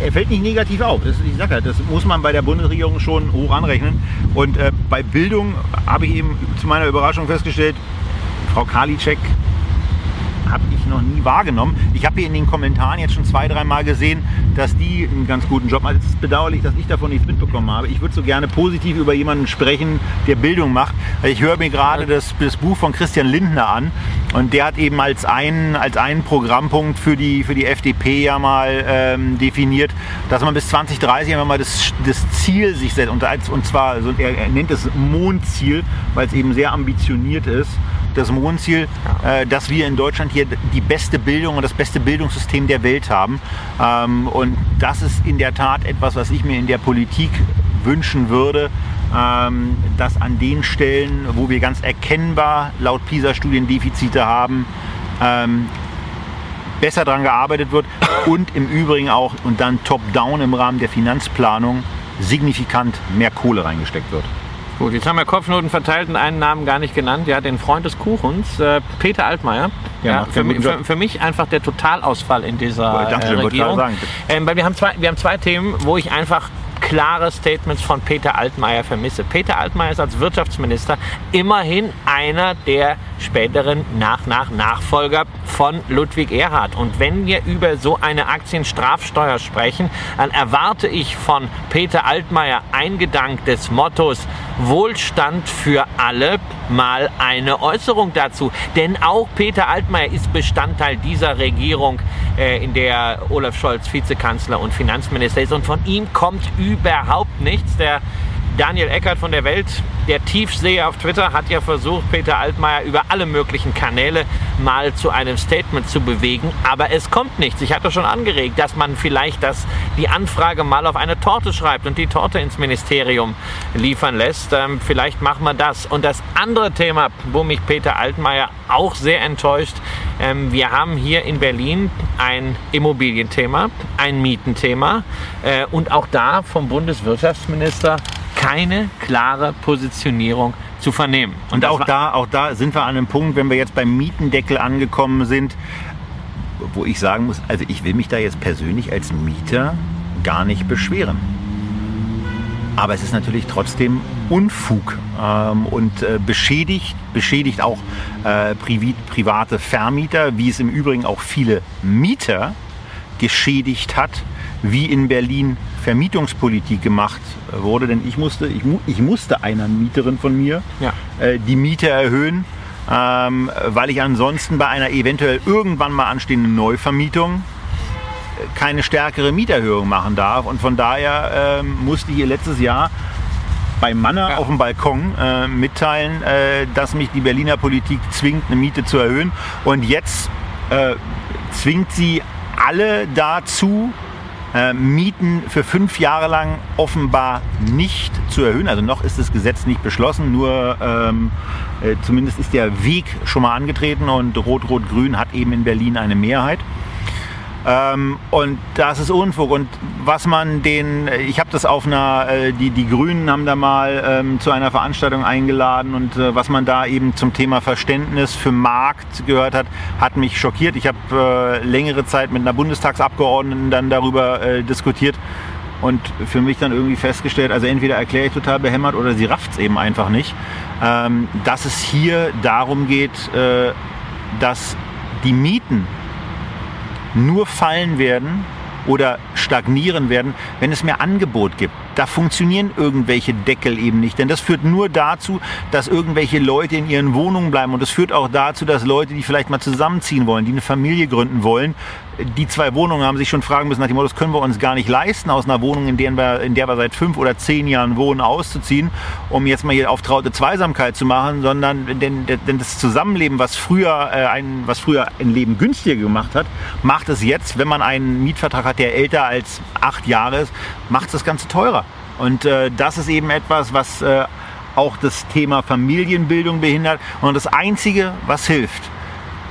er fällt nicht negativ auf. Das, ich sage ja, das muss man bei der Bundesregierung schon hoch anrechnen. Und äh, bei Bildung habe ich eben zu meiner Überraschung festgestellt, Frau Karliczek habe ich noch nie wahrgenommen. Ich habe hier in den Kommentaren jetzt schon zwei, dreimal gesehen, dass die einen ganz guten Job machen. Es ist bedauerlich, dass ich davon nichts mitbekommen habe. Ich würde so gerne positiv über jemanden sprechen, der Bildung macht. Ich höre mir gerade das, das Buch von Christian Lindner an und der hat eben als einen, als einen Programmpunkt für die, für die FDP ja mal ähm, definiert, dass man bis 2030 einfach mal das, das Ziel sich setzt und, als, und zwar, so, er, er nennt es Mondziel, weil es eben sehr ambitioniert ist das Mondziel, äh, dass wir in Deutschland hier die beste Bildung und das beste Bildungssystem der Welt haben. Ähm, und das ist in der Tat etwas, was ich mir in der Politik wünschen würde, ähm, dass an den Stellen, wo wir ganz erkennbar laut PISA-Studien Defizite haben, ähm, besser daran gearbeitet wird und im Übrigen auch und dann top-down im Rahmen der Finanzplanung signifikant mehr Kohle reingesteckt wird. Gut, jetzt haben wir Kopfnoten verteilt und einen Namen gar nicht genannt. Ja, den Freund des Kuchens, äh, Peter Altmaier. Ja, Ja, für, einen mi- guten für, für mich einfach der Totalausfall in dieser dachte äh, Regierung. Ähm, weil wir haben, zwei, wir haben zwei Themen, wo ich einfach klare Statements von Peter Altmaier vermisse. Peter Altmaier ist als Wirtschaftsminister immerhin einer der späteren Nach-Nach-Nachfolger von Ludwig Erhard. Und wenn wir über so eine Aktienstrafsteuer sprechen, dann erwarte ich von Peter Altmaier eingedank des Mottos Wohlstand für alle mal eine Äußerung dazu. Denn auch Peter Altmaier ist Bestandteil dieser Regierung, äh, in der Olaf Scholz Vizekanzler und Finanzminister ist. Und von ihm kommt überhaupt nichts. Der Daniel Eckert von der Welt, der Tiefseher auf Twitter, hat ja versucht, Peter Altmaier über alle möglichen Kanäle mal zu einem Statement zu bewegen. Aber es kommt nichts. Ich hatte schon angeregt, dass man vielleicht das, die Anfrage mal auf eine Torte schreibt und die Torte ins Ministerium liefern lässt. Ähm, vielleicht machen wir das. Und das andere Thema, wo mich Peter Altmaier auch sehr enttäuscht, ähm, wir haben hier in Berlin ein Immobilienthema, ein Mietenthema äh, und auch da vom Bundeswirtschaftsminister keine klare Positionierung zu vernehmen. Und das auch da, auch da sind wir an einem Punkt, wenn wir jetzt beim Mietendeckel angekommen sind, wo ich sagen muss, also ich will mich da jetzt persönlich als Mieter gar nicht beschweren. Aber es ist natürlich trotzdem Unfug ähm, und äh, beschädigt, beschädigt auch äh, privi private Vermieter, wie es im Übrigen auch viele Mieter geschädigt hat, wie in Berlin Vermietungspolitik gemacht wurde. Denn ich musste, ich, mu ich musste einer Mieterin von mir Ja. äh, die Miete erhöhen, ähm, weil ich ansonsten bei einer eventuell irgendwann mal anstehenden Neuvermietung äh, keine stärkere Mieterhöhung machen darf. Und von daher ähm, musste ich ihr letztes Jahr bei Manner Ja. auf dem Balkon äh, mitteilen, äh, dass mich die Berliner Politik zwingt, eine Miete zu erhöhen. Und jetzt äh, zwingt sie alle dazu, äh, Mieten für fünf Jahre lang offenbar nicht zu erhöhen. Also noch ist das Gesetz nicht beschlossen, nur ähm, äh, zumindest ist der Weg schon mal angetreten und Rot-Rot-Grün hat eben in Berlin eine Mehrheit. Ähm, und das ist Unfug. Und was man den, ich habe das auf einer, äh, die, die Grünen haben da mal ähm, zu einer Veranstaltung eingeladen und äh, was man da eben zum Thema Verständnis für Markt gehört hat, hat mich schockiert. Ich habe äh, längere Zeit mit einer Bundestagsabgeordneten dann darüber äh, diskutiert und für mich dann irgendwie festgestellt, also entweder erkläre ich total behämmert oder sie rafft es eben einfach nicht, ähm, dass es hier darum geht, äh, dass die Mieten nur fallen werden oder stagnieren werden, wenn es mehr Angebot gibt. Da funktionieren irgendwelche Deckel eben nicht, denn das führt nur dazu, dass irgendwelche Leute in ihren Wohnungen bleiben und es führt auch dazu, dass Leute, die vielleicht mal zusammenziehen wollen, die eine Familie gründen wollen, die zwei Wohnungen haben sich schon fragen müssen nach dem Motto, das können wir uns gar nicht leisten, aus einer Wohnung, in der wir, in der wir seit fünf oder zehn Jahren wohnen, auszuziehen, um jetzt mal hier auf traute Zweisamkeit zu machen, sondern denn, denn das Zusammenleben, was früher, äh, ein, was früher ein Leben günstiger gemacht hat, macht es jetzt, wenn man einen Mietvertrag hat, der älter als acht Jahre ist, macht es das Ganze teurer. Und äh, das ist eben etwas, was äh, auch das Thema Familienbildung behindert. Und das Einzige, was hilft,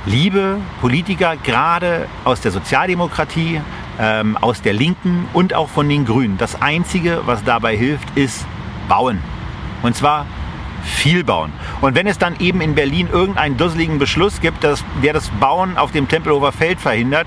liebe Politiker, gerade aus der Sozialdemokratie, ähm, aus der Linken und auch von den Grünen. Das Einzige, was dabei hilft, ist bauen. Und zwar viel bauen. Und wenn es dann eben in Berlin irgendeinen dusseligen Beschluss gibt, dass, der das Bauen auf dem Tempelhofer Feld verhindert,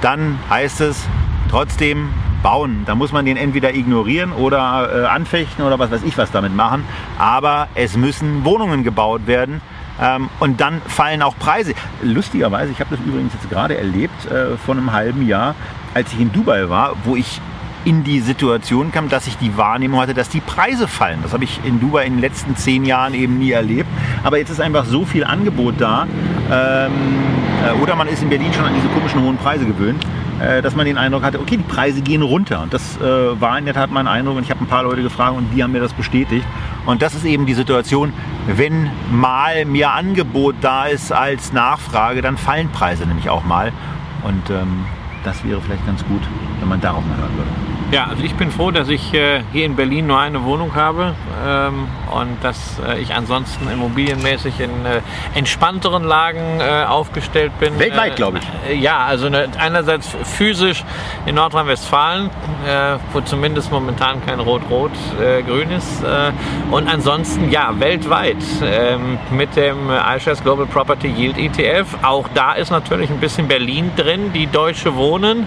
dann heißt es trotzdem bauen. Da muss man den entweder ignorieren oder äh, anfechten oder was weiß ich was damit machen. Aber es müssen Wohnungen gebaut werden. Ähm, und dann fallen auch Preise. Lustigerweise, ich habe das übrigens jetzt gerade erlebt äh, vor einem halben Jahr, als ich in Dubai war, wo ich in die Situation kam, dass ich die Wahrnehmung hatte, dass die Preise fallen. Das habe ich in Dubai in den letzten zehn Jahren eben nie erlebt. Aber jetzt ist einfach so viel Angebot da. Ähm, äh, oder man ist in Berlin schon an diese komischen hohen Preise gewöhnt, äh, dass man den Eindruck hatte, okay, die Preise gehen runter. Und das äh, war in der Tat mein Eindruck. Und ich habe ein paar Leute gefragt und die haben mir das bestätigt. Und das ist eben die Situation, wenn mal mehr Angebot da ist als Nachfrage, dann fallen Preise nämlich auch mal. Und ähm, das wäre vielleicht ganz gut, wenn man darauf mal hören würde. Ja, also ich bin froh, dass ich äh, hier in Berlin nur eine Wohnung habe ähm, und dass äh, ich ansonsten immobilienmäßig in äh, entspannteren Lagen äh, aufgestellt bin. Weltweit, glaube ich. Äh, ja, also ne, einerseits physisch in Nordrhein-Westfalen, äh, wo zumindest momentan kein Rot-Rot-Grün ist. und ansonsten ja, weltweit ähm, mit dem iShares Global Property Yield ETF. Auch da ist natürlich ein bisschen Berlin drin, die Deutsche Wohnen,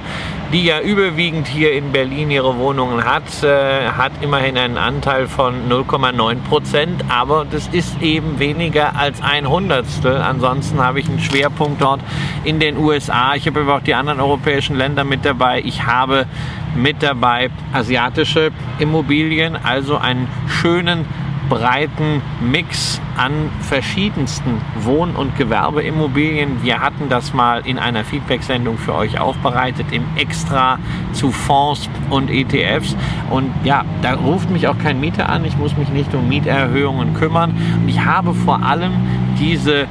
die ja überwiegend hier in Berlin ihre Wohnungen hat, äh, hat immerhin einen Anteil von 0,9 Prozent, aber das ist eben weniger als ein Hundertstel. Ansonsten habe ich einen Schwerpunkt dort in den USA. Ich habe aber auch die anderen europäischen Länder mit dabei. Ich habe mit dabei asiatische Immobilien, also einen schönen breiten Mix an verschiedensten Wohn- und Gewerbeimmobilien. Wir hatten das mal in einer Feedback-Sendung für euch aufbereitet, im Extra zu Fonds und ETFs. Und ja, da ruft mich auch kein Mieter an. Ich muss mich nicht um Mieterhöhungen kümmern. Und ich habe vor allem diese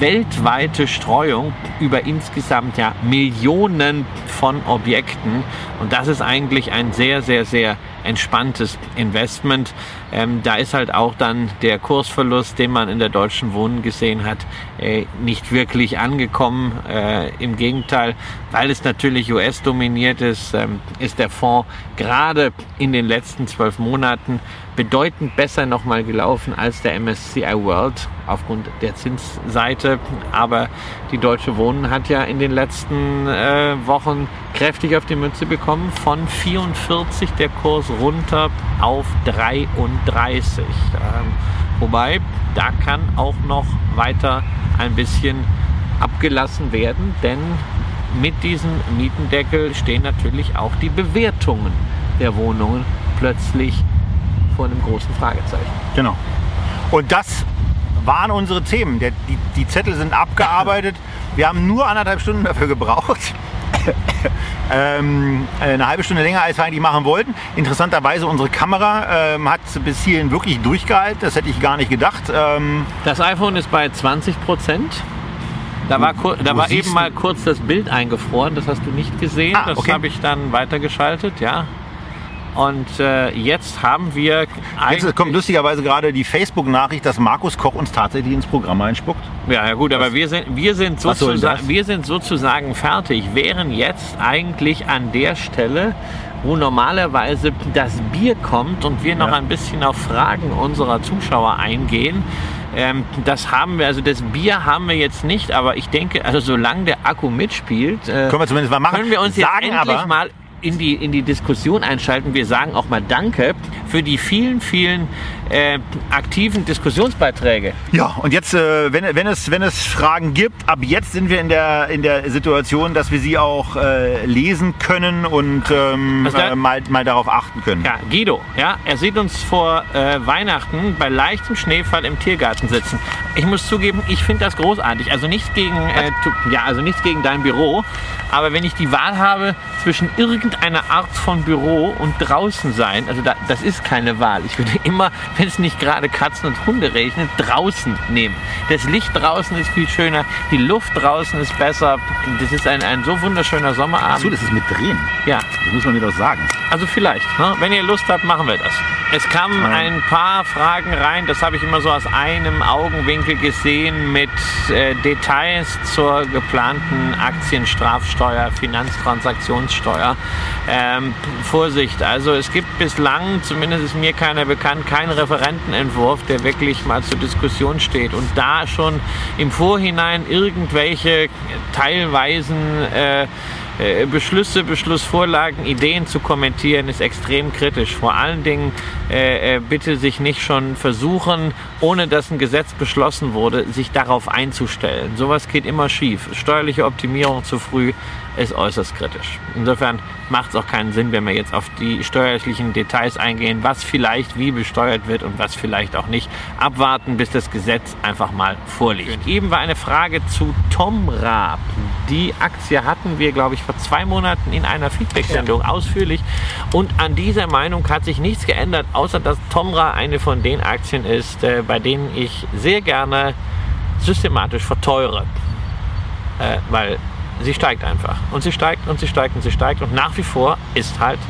weltweite Streuung über insgesamt ja Millionen von Objekten. Und das ist eigentlich ein sehr, sehr, sehr entspanntes Investment. Ähm, da ist halt auch dann der Kursverlust, den man in der deutschen Wohnen gesehen hat, äh, nicht wirklich angekommen. Äh, Im Gegenteil, weil es natürlich US dominiert ist, ähm, ist der Fonds gerade in den letzten zwölf Monaten bedeutend besser nochmal gelaufen als der MSCI World aufgrund der Zinsseite. Aber die Deutsche Wohnen hat ja in den letzten äh, Wochen kräftig auf die Mütze bekommen. Von 44 der Kurs runter auf 33. Ähm, wobei, da kann auch noch weiter ein bisschen abgelassen werden, denn mit diesem Mietendeckel stehen natürlich auch die Bewertungen der Wohnungen plötzlich vor einem großen Fragezeichen. Genau. Und das waren unsere Themen. Der, die, die Zettel sind abgearbeitet. *laughs* Wir haben nur anderthalb Stunden dafür gebraucht. *laughs* ähm, eine halbe Stunde länger, als wir eigentlich machen wollten. Interessanterweise, unsere Kamera ähm, hat bis hierhin wirklich durchgehalten. Das hätte ich gar nicht gedacht. Ähm, das iPhone ist bei 20 Prozent. Da war, da war eben mal kurz das Bild eingefroren, das hast du nicht gesehen. Ah, okay. Das habe ich dann weitergeschaltet, ja. Und äh, jetzt haben wir. Jetzt kommt lustigerweise gerade die Facebook-Nachricht, dass Markus Koch uns tatsächlich ins Programm einspuckt. Ja, ja gut, aber wir sind, wir, sind sozusagen, wir sind sozusagen fertig, wären jetzt eigentlich an der Stelle, wo normalerweise das Bier kommt und wir noch ja. ein bisschen auf Fragen unserer Zuschauer eingehen. Ähm, das haben wir, also das Bier haben wir jetzt nicht, aber ich denke, also solange der Akku mitspielt, äh, können wir zumindest mal machen. Können wir uns jetzt Sagen endlich aber, mal in die, in die Diskussion einschalten. Wir sagen auch mal Danke für die vielen, vielen äh, aktiven Diskussionsbeiträge. Ja, und jetzt, äh, wenn, wenn, es, wenn es Fragen gibt, ab jetzt sind wir in der, in der Situation, dass wir sie auch äh, lesen können und ähm, also da, mal, mal darauf achten können. Ja, Guido, ja, er sieht uns vor äh, Weihnachten bei leichtem Schneefall im Tiergarten sitzen. Ich muss zugeben, ich finde das großartig. Also nichts gegen, äh, ja, also nichts gegen dein Büro, aber wenn ich die Wahl habe zwischen irgendeiner Art von Büro und draußen sein, also da, das ist keine Wahl. Ich würde immer, wenn es nicht gerade Katzen und Hunde regnet, draußen nehmen. Das Licht draußen ist viel schöner, die Luft draußen ist besser. Das ist ein, ein so wunderschöner Sommerabend. Achso, das ist mit Drehen. Ja. Das muss man mir doch sagen. Also vielleicht. Ne? Wenn ihr Lust habt, machen wir das. Es kamen ein paar Fragen rein, das habe ich immer so aus einem Augenwinkel gesehen mit äh, Details zur geplanten Aktienstrafsteuer, Finanztransaktionssteuer. Ähm, Vorsicht, also es gibt bislang, zumindest ist mir keiner bekannt, keinen Referentenentwurf, der wirklich mal zur Diskussion steht und da schon im Vorhinein irgendwelche teilweisen äh, äh, Beschlüsse, Beschlussvorlagen, Ideen zu kommentieren, ist extrem kritisch. Vor allen Dingen äh, äh, bitte sich nicht schon versuchen, ohne dass ein Gesetz beschlossen wurde, sich darauf einzustellen. Sowas geht immer schief. Steuerliche Optimierung zu früh ist äußerst kritisch. Insofern macht es auch keinen Sinn, wenn wir jetzt auf die steuerlichen Details eingehen, was vielleicht wie besteuert wird und was vielleicht auch nicht. Abwarten, bis das Gesetz einfach mal vorliegt. Eben war eine Frage zu Tom Raab. Die Aktie hatten wir, glaube ich, vor zwei Monaten in einer Feedback-Sendung ja. ausführlich. Und an dieser Meinung hat sich nichts geändert, außer dass Tomra eine von den Aktien ist, äh, bei denen ich sehr gerne systematisch verteure. Äh, weil sie steigt einfach. Und sie steigt und sie steigt und sie steigt. Und nach wie vor ist halt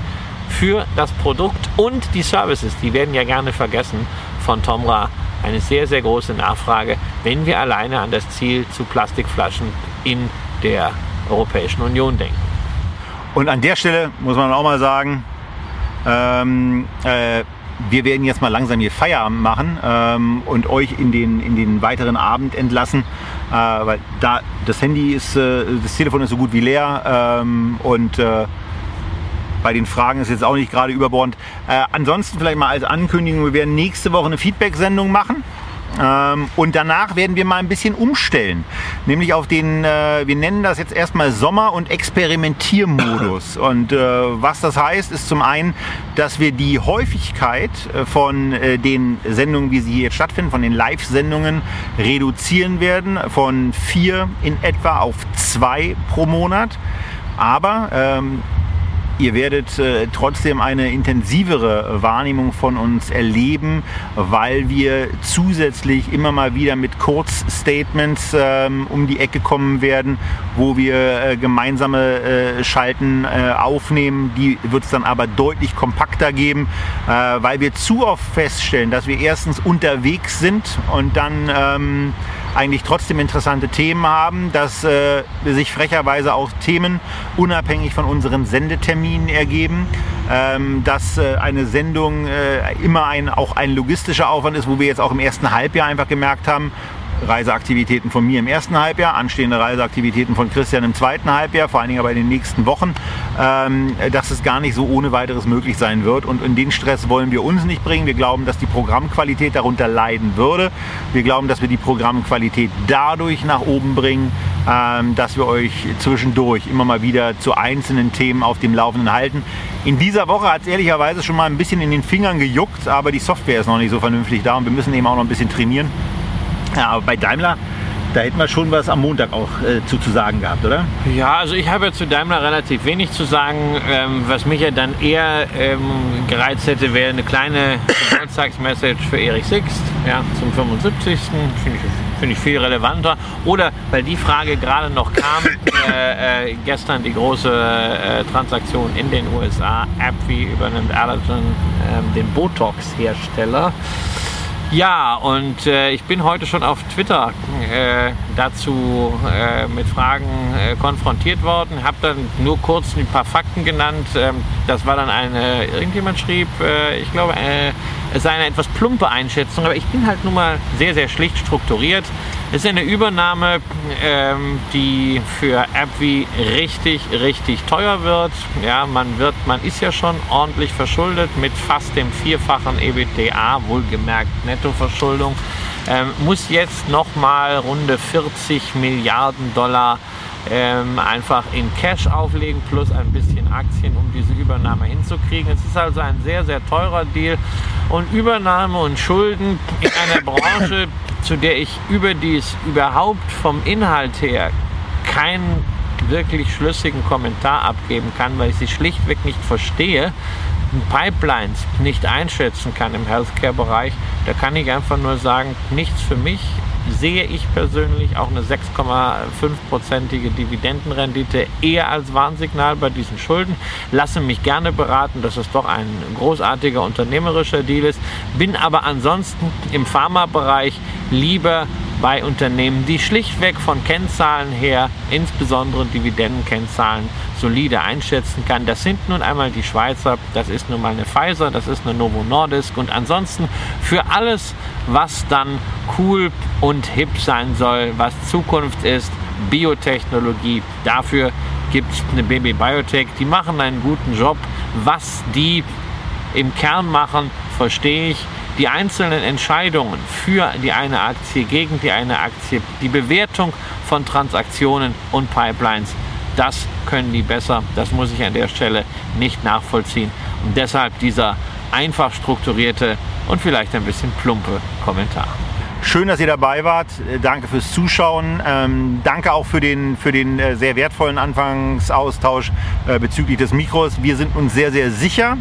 für das Produkt und die Services. Die werden ja gerne vergessen von Tomra. Eine sehr, sehr große Nachfrage, wenn wir alleine an das Ziel zu Plastikflaschen in der Europäischen Union denken. Und an der Stelle muss man auch mal sagen, ähm, äh, wir werden jetzt mal langsam hier Feierabend machen ähm, und euch in den, in den weiteren Abend entlassen, äh, weil da das Handy ist, äh, das Telefon ist so gut wie leer ähm, und äh, bei den Fragen ist jetzt auch nicht gerade überbordend. Äh, ansonsten vielleicht mal als Ankündigung, wir werden nächste Woche eine Feedback-Sendung machen. Ähm, und danach werden wir mal ein bisschen umstellen. Nämlich auf den, äh, wir nennen das jetzt erstmal Sommer- und Experimentiermodus. *laughs* Und äh, was das heißt, ist zum einen, dass wir die Häufigkeit äh, von den Sendungen, wie sie hier jetzt stattfinden, von den Live-Sendungen reduzieren werden. Von vier in etwa auf zwei pro Monat. Aber ähm, Ihr werdet äh, trotzdem eine intensivere Wahrnehmung von uns erleben, weil wir zusätzlich immer mal wieder mit Kurzstatements ähm, um die Ecke kommen werden, wo wir äh, gemeinsame äh, Schalten äh, aufnehmen. Die wird es dann aber deutlich kompakter geben, äh, weil wir zu oft feststellen, dass wir erstens unterwegs sind und dann ähm, eigentlich trotzdem interessante Themen haben, dass äh, sich frecherweise auch Themen unabhängig von unseren Sendeterminen ergeben, ähm, dass äh, eine Sendung äh, immer ein, auch ein logistischer Aufwand ist, wo wir jetzt auch im ersten Halbjahr einfach gemerkt haben, Reiseaktivitäten von mir im ersten Halbjahr, anstehende Reiseaktivitäten von Christian im zweiten Halbjahr, vor allen Dingen aber in den nächsten Wochen, ähm, dass es gar nicht so ohne weiteres möglich sein wird. Und in den Stress wollen wir uns nicht bringen. Wir glauben, dass die Programmqualität darunter leiden würde. Wir glauben, dass wir die Programmqualität dadurch nach oben bringen, ähm, dass wir euch zwischendurch immer mal wieder zu einzelnen Themen auf dem Laufenden halten. In dieser Woche hat es ehrlicherweise schon mal ein bisschen in den Fingern gejuckt, aber die Software ist noch nicht so vernünftig da und wir müssen eben auch noch ein bisschen trainieren. Ja, *laughs* aber bei Daimler, da hätten wir schon was am Montag auch äh, zu, zu sagen gehabt, oder? Ja, also ich habe ja zu Daimler relativ wenig zu sagen. Ähm, was mich ja dann eher ähm, gereizt hätte, wäre eine kleine Geburtstagsmessage für Erich Sixt ja, zum 75. Finde ich, find ich viel relevanter. Oder weil die Frage gerade noch kam, *laughs* äh, äh, gestern die große äh, Transaktion in den USA. AbbVie übernimmt Allergen, ähm, den Botox-Hersteller. Ja, und äh, ich bin heute schon auf Twitter äh, dazu äh, mit Fragen äh, konfrontiert worden, habe dann nur kurz ein paar Fakten genannt. Ähm, das war dann eine, irgendjemand schrieb, äh, ich glaube, äh, es sei eine etwas plumpe Einschätzung, aber ich bin halt nun mal sehr, sehr schlicht strukturiert. Es ist eine Übernahme, ähm, die für AbbVie richtig, richtig teuer wird. Ja, man wird, man ist ja schon ordentlich verschuldet mit fast dem vierfachen EBITDA, wohlgemerkt Nettoverschuldung. Ähm, muss jetzt nochmal runde 40 Milliarden Dollar ähm, einfach in Cash auflegen plus ein bisschen Aktien, um diese Übernahme hinzukriegen. Es ist also ein sehr, sehr teurer Deal und Übernahme und Schulden in einer Branche, *coughs* zu der ich überdies überhaupt vom Inhalt her keinen wirklich schlüssigen Kommentar abgeben kann, weil ich sie schlichtweg nicht verstehe, Pipelines nicht einschätzen kann im Healthcare-Bereich, da kann ich einfach nur sagen, nichts für mich sehe ich persönlich auch eine 6,5-prozentige Dividendenrendite eher als Warnsignal bei diesen Schulden. Lasse mich gerne beraten, dass es doch ein großartiger unternehmerischer Deal ist. Bin aber ansonsten im Pharmabereich lieber bei Unternehmen, die schlichtweg von Kennzahlen her, insbesondere Dividendenkennzahlen, solide einschätzen kann. Das sind nun einmal die Schweizer, das ist nun mal eine Pfizer, das ist eine Novo Nordisk und ansonsten für alles, was dann cool und hip sein soll, was Zukunft ist, Biotechnologie, dafür gibt es eine Baby Biotech, die machen einen guten Job. Was die im Kern machen, verstehe ich die einzelnen Entscheidungen für die eine Aktie, gegen die eine Aktie, die Bewertung von Transaktionen und Pipelines, das können die besser. Das muss ich an der Stelle nicht nachvollziehen. Und deshalb dieser einfach strukturierte und vielleicht ein bisschen plumpe Kommentar. Schön, dass ihr dabei wart. Danke fürs Zuschauen. Ähm, danke auch für den, für den äh, sehr wertvollen Anfangsaustausch äh, bezüglich des Mikros. Wir sind uns sehr, sehr sicher,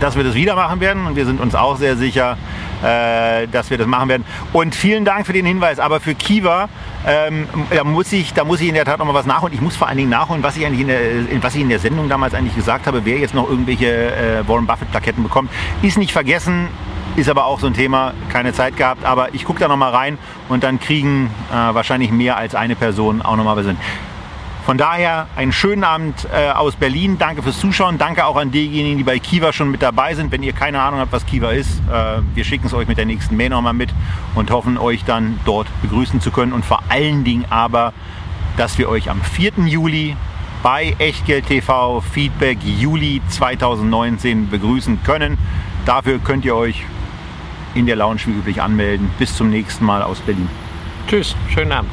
dass wir das wieder machen werden. Und wir sind uns auch sehr sicher, äh, dass wir das machen werden. Und vielen Dank für den Hinweis. Aber für Kiva, ähm, da, muss ich, da muss ich in der Tat noch mal was nachholen. Ich muss vor allen Dingen nachholen, was ich eigentlich in der, was ich in der Sendung damals eigentlich gesagt habe, wer jetzt noch irgendwelche äh, Warren Buffett-Plaketten bekommt. Ist nicht vergessen, ist aber auch so ein Thema, keine Zeit gehabt. Aber ich gucke da noch mal rein und dann kriegen äh, wahrscheinlich mehr als eine Person auch noch mal was hin. Von daher einen schönen Abend äh, aus Berlin. Danke fürs Zuschauen. Danke auch an diejenigen, die bei Kiva schon mit dabei sind. Wenn ihr keine Ahnung habt, was Kiva ist, äh, wir schicken es euch mit der nächsten Mail nochmal mit und hoffen, euch dann dort begrüßen zu können. Und vor allen Dingen aber, dass wir euch am 4. Juli bei Echtgeld TV Feedback Juli 2019 begrüßen können. Dafür könnt ihr euch in der Lounge wie üblich anmelden. Bis zum nächsten Mal aus Berlin. Tschüss, schönen Abend.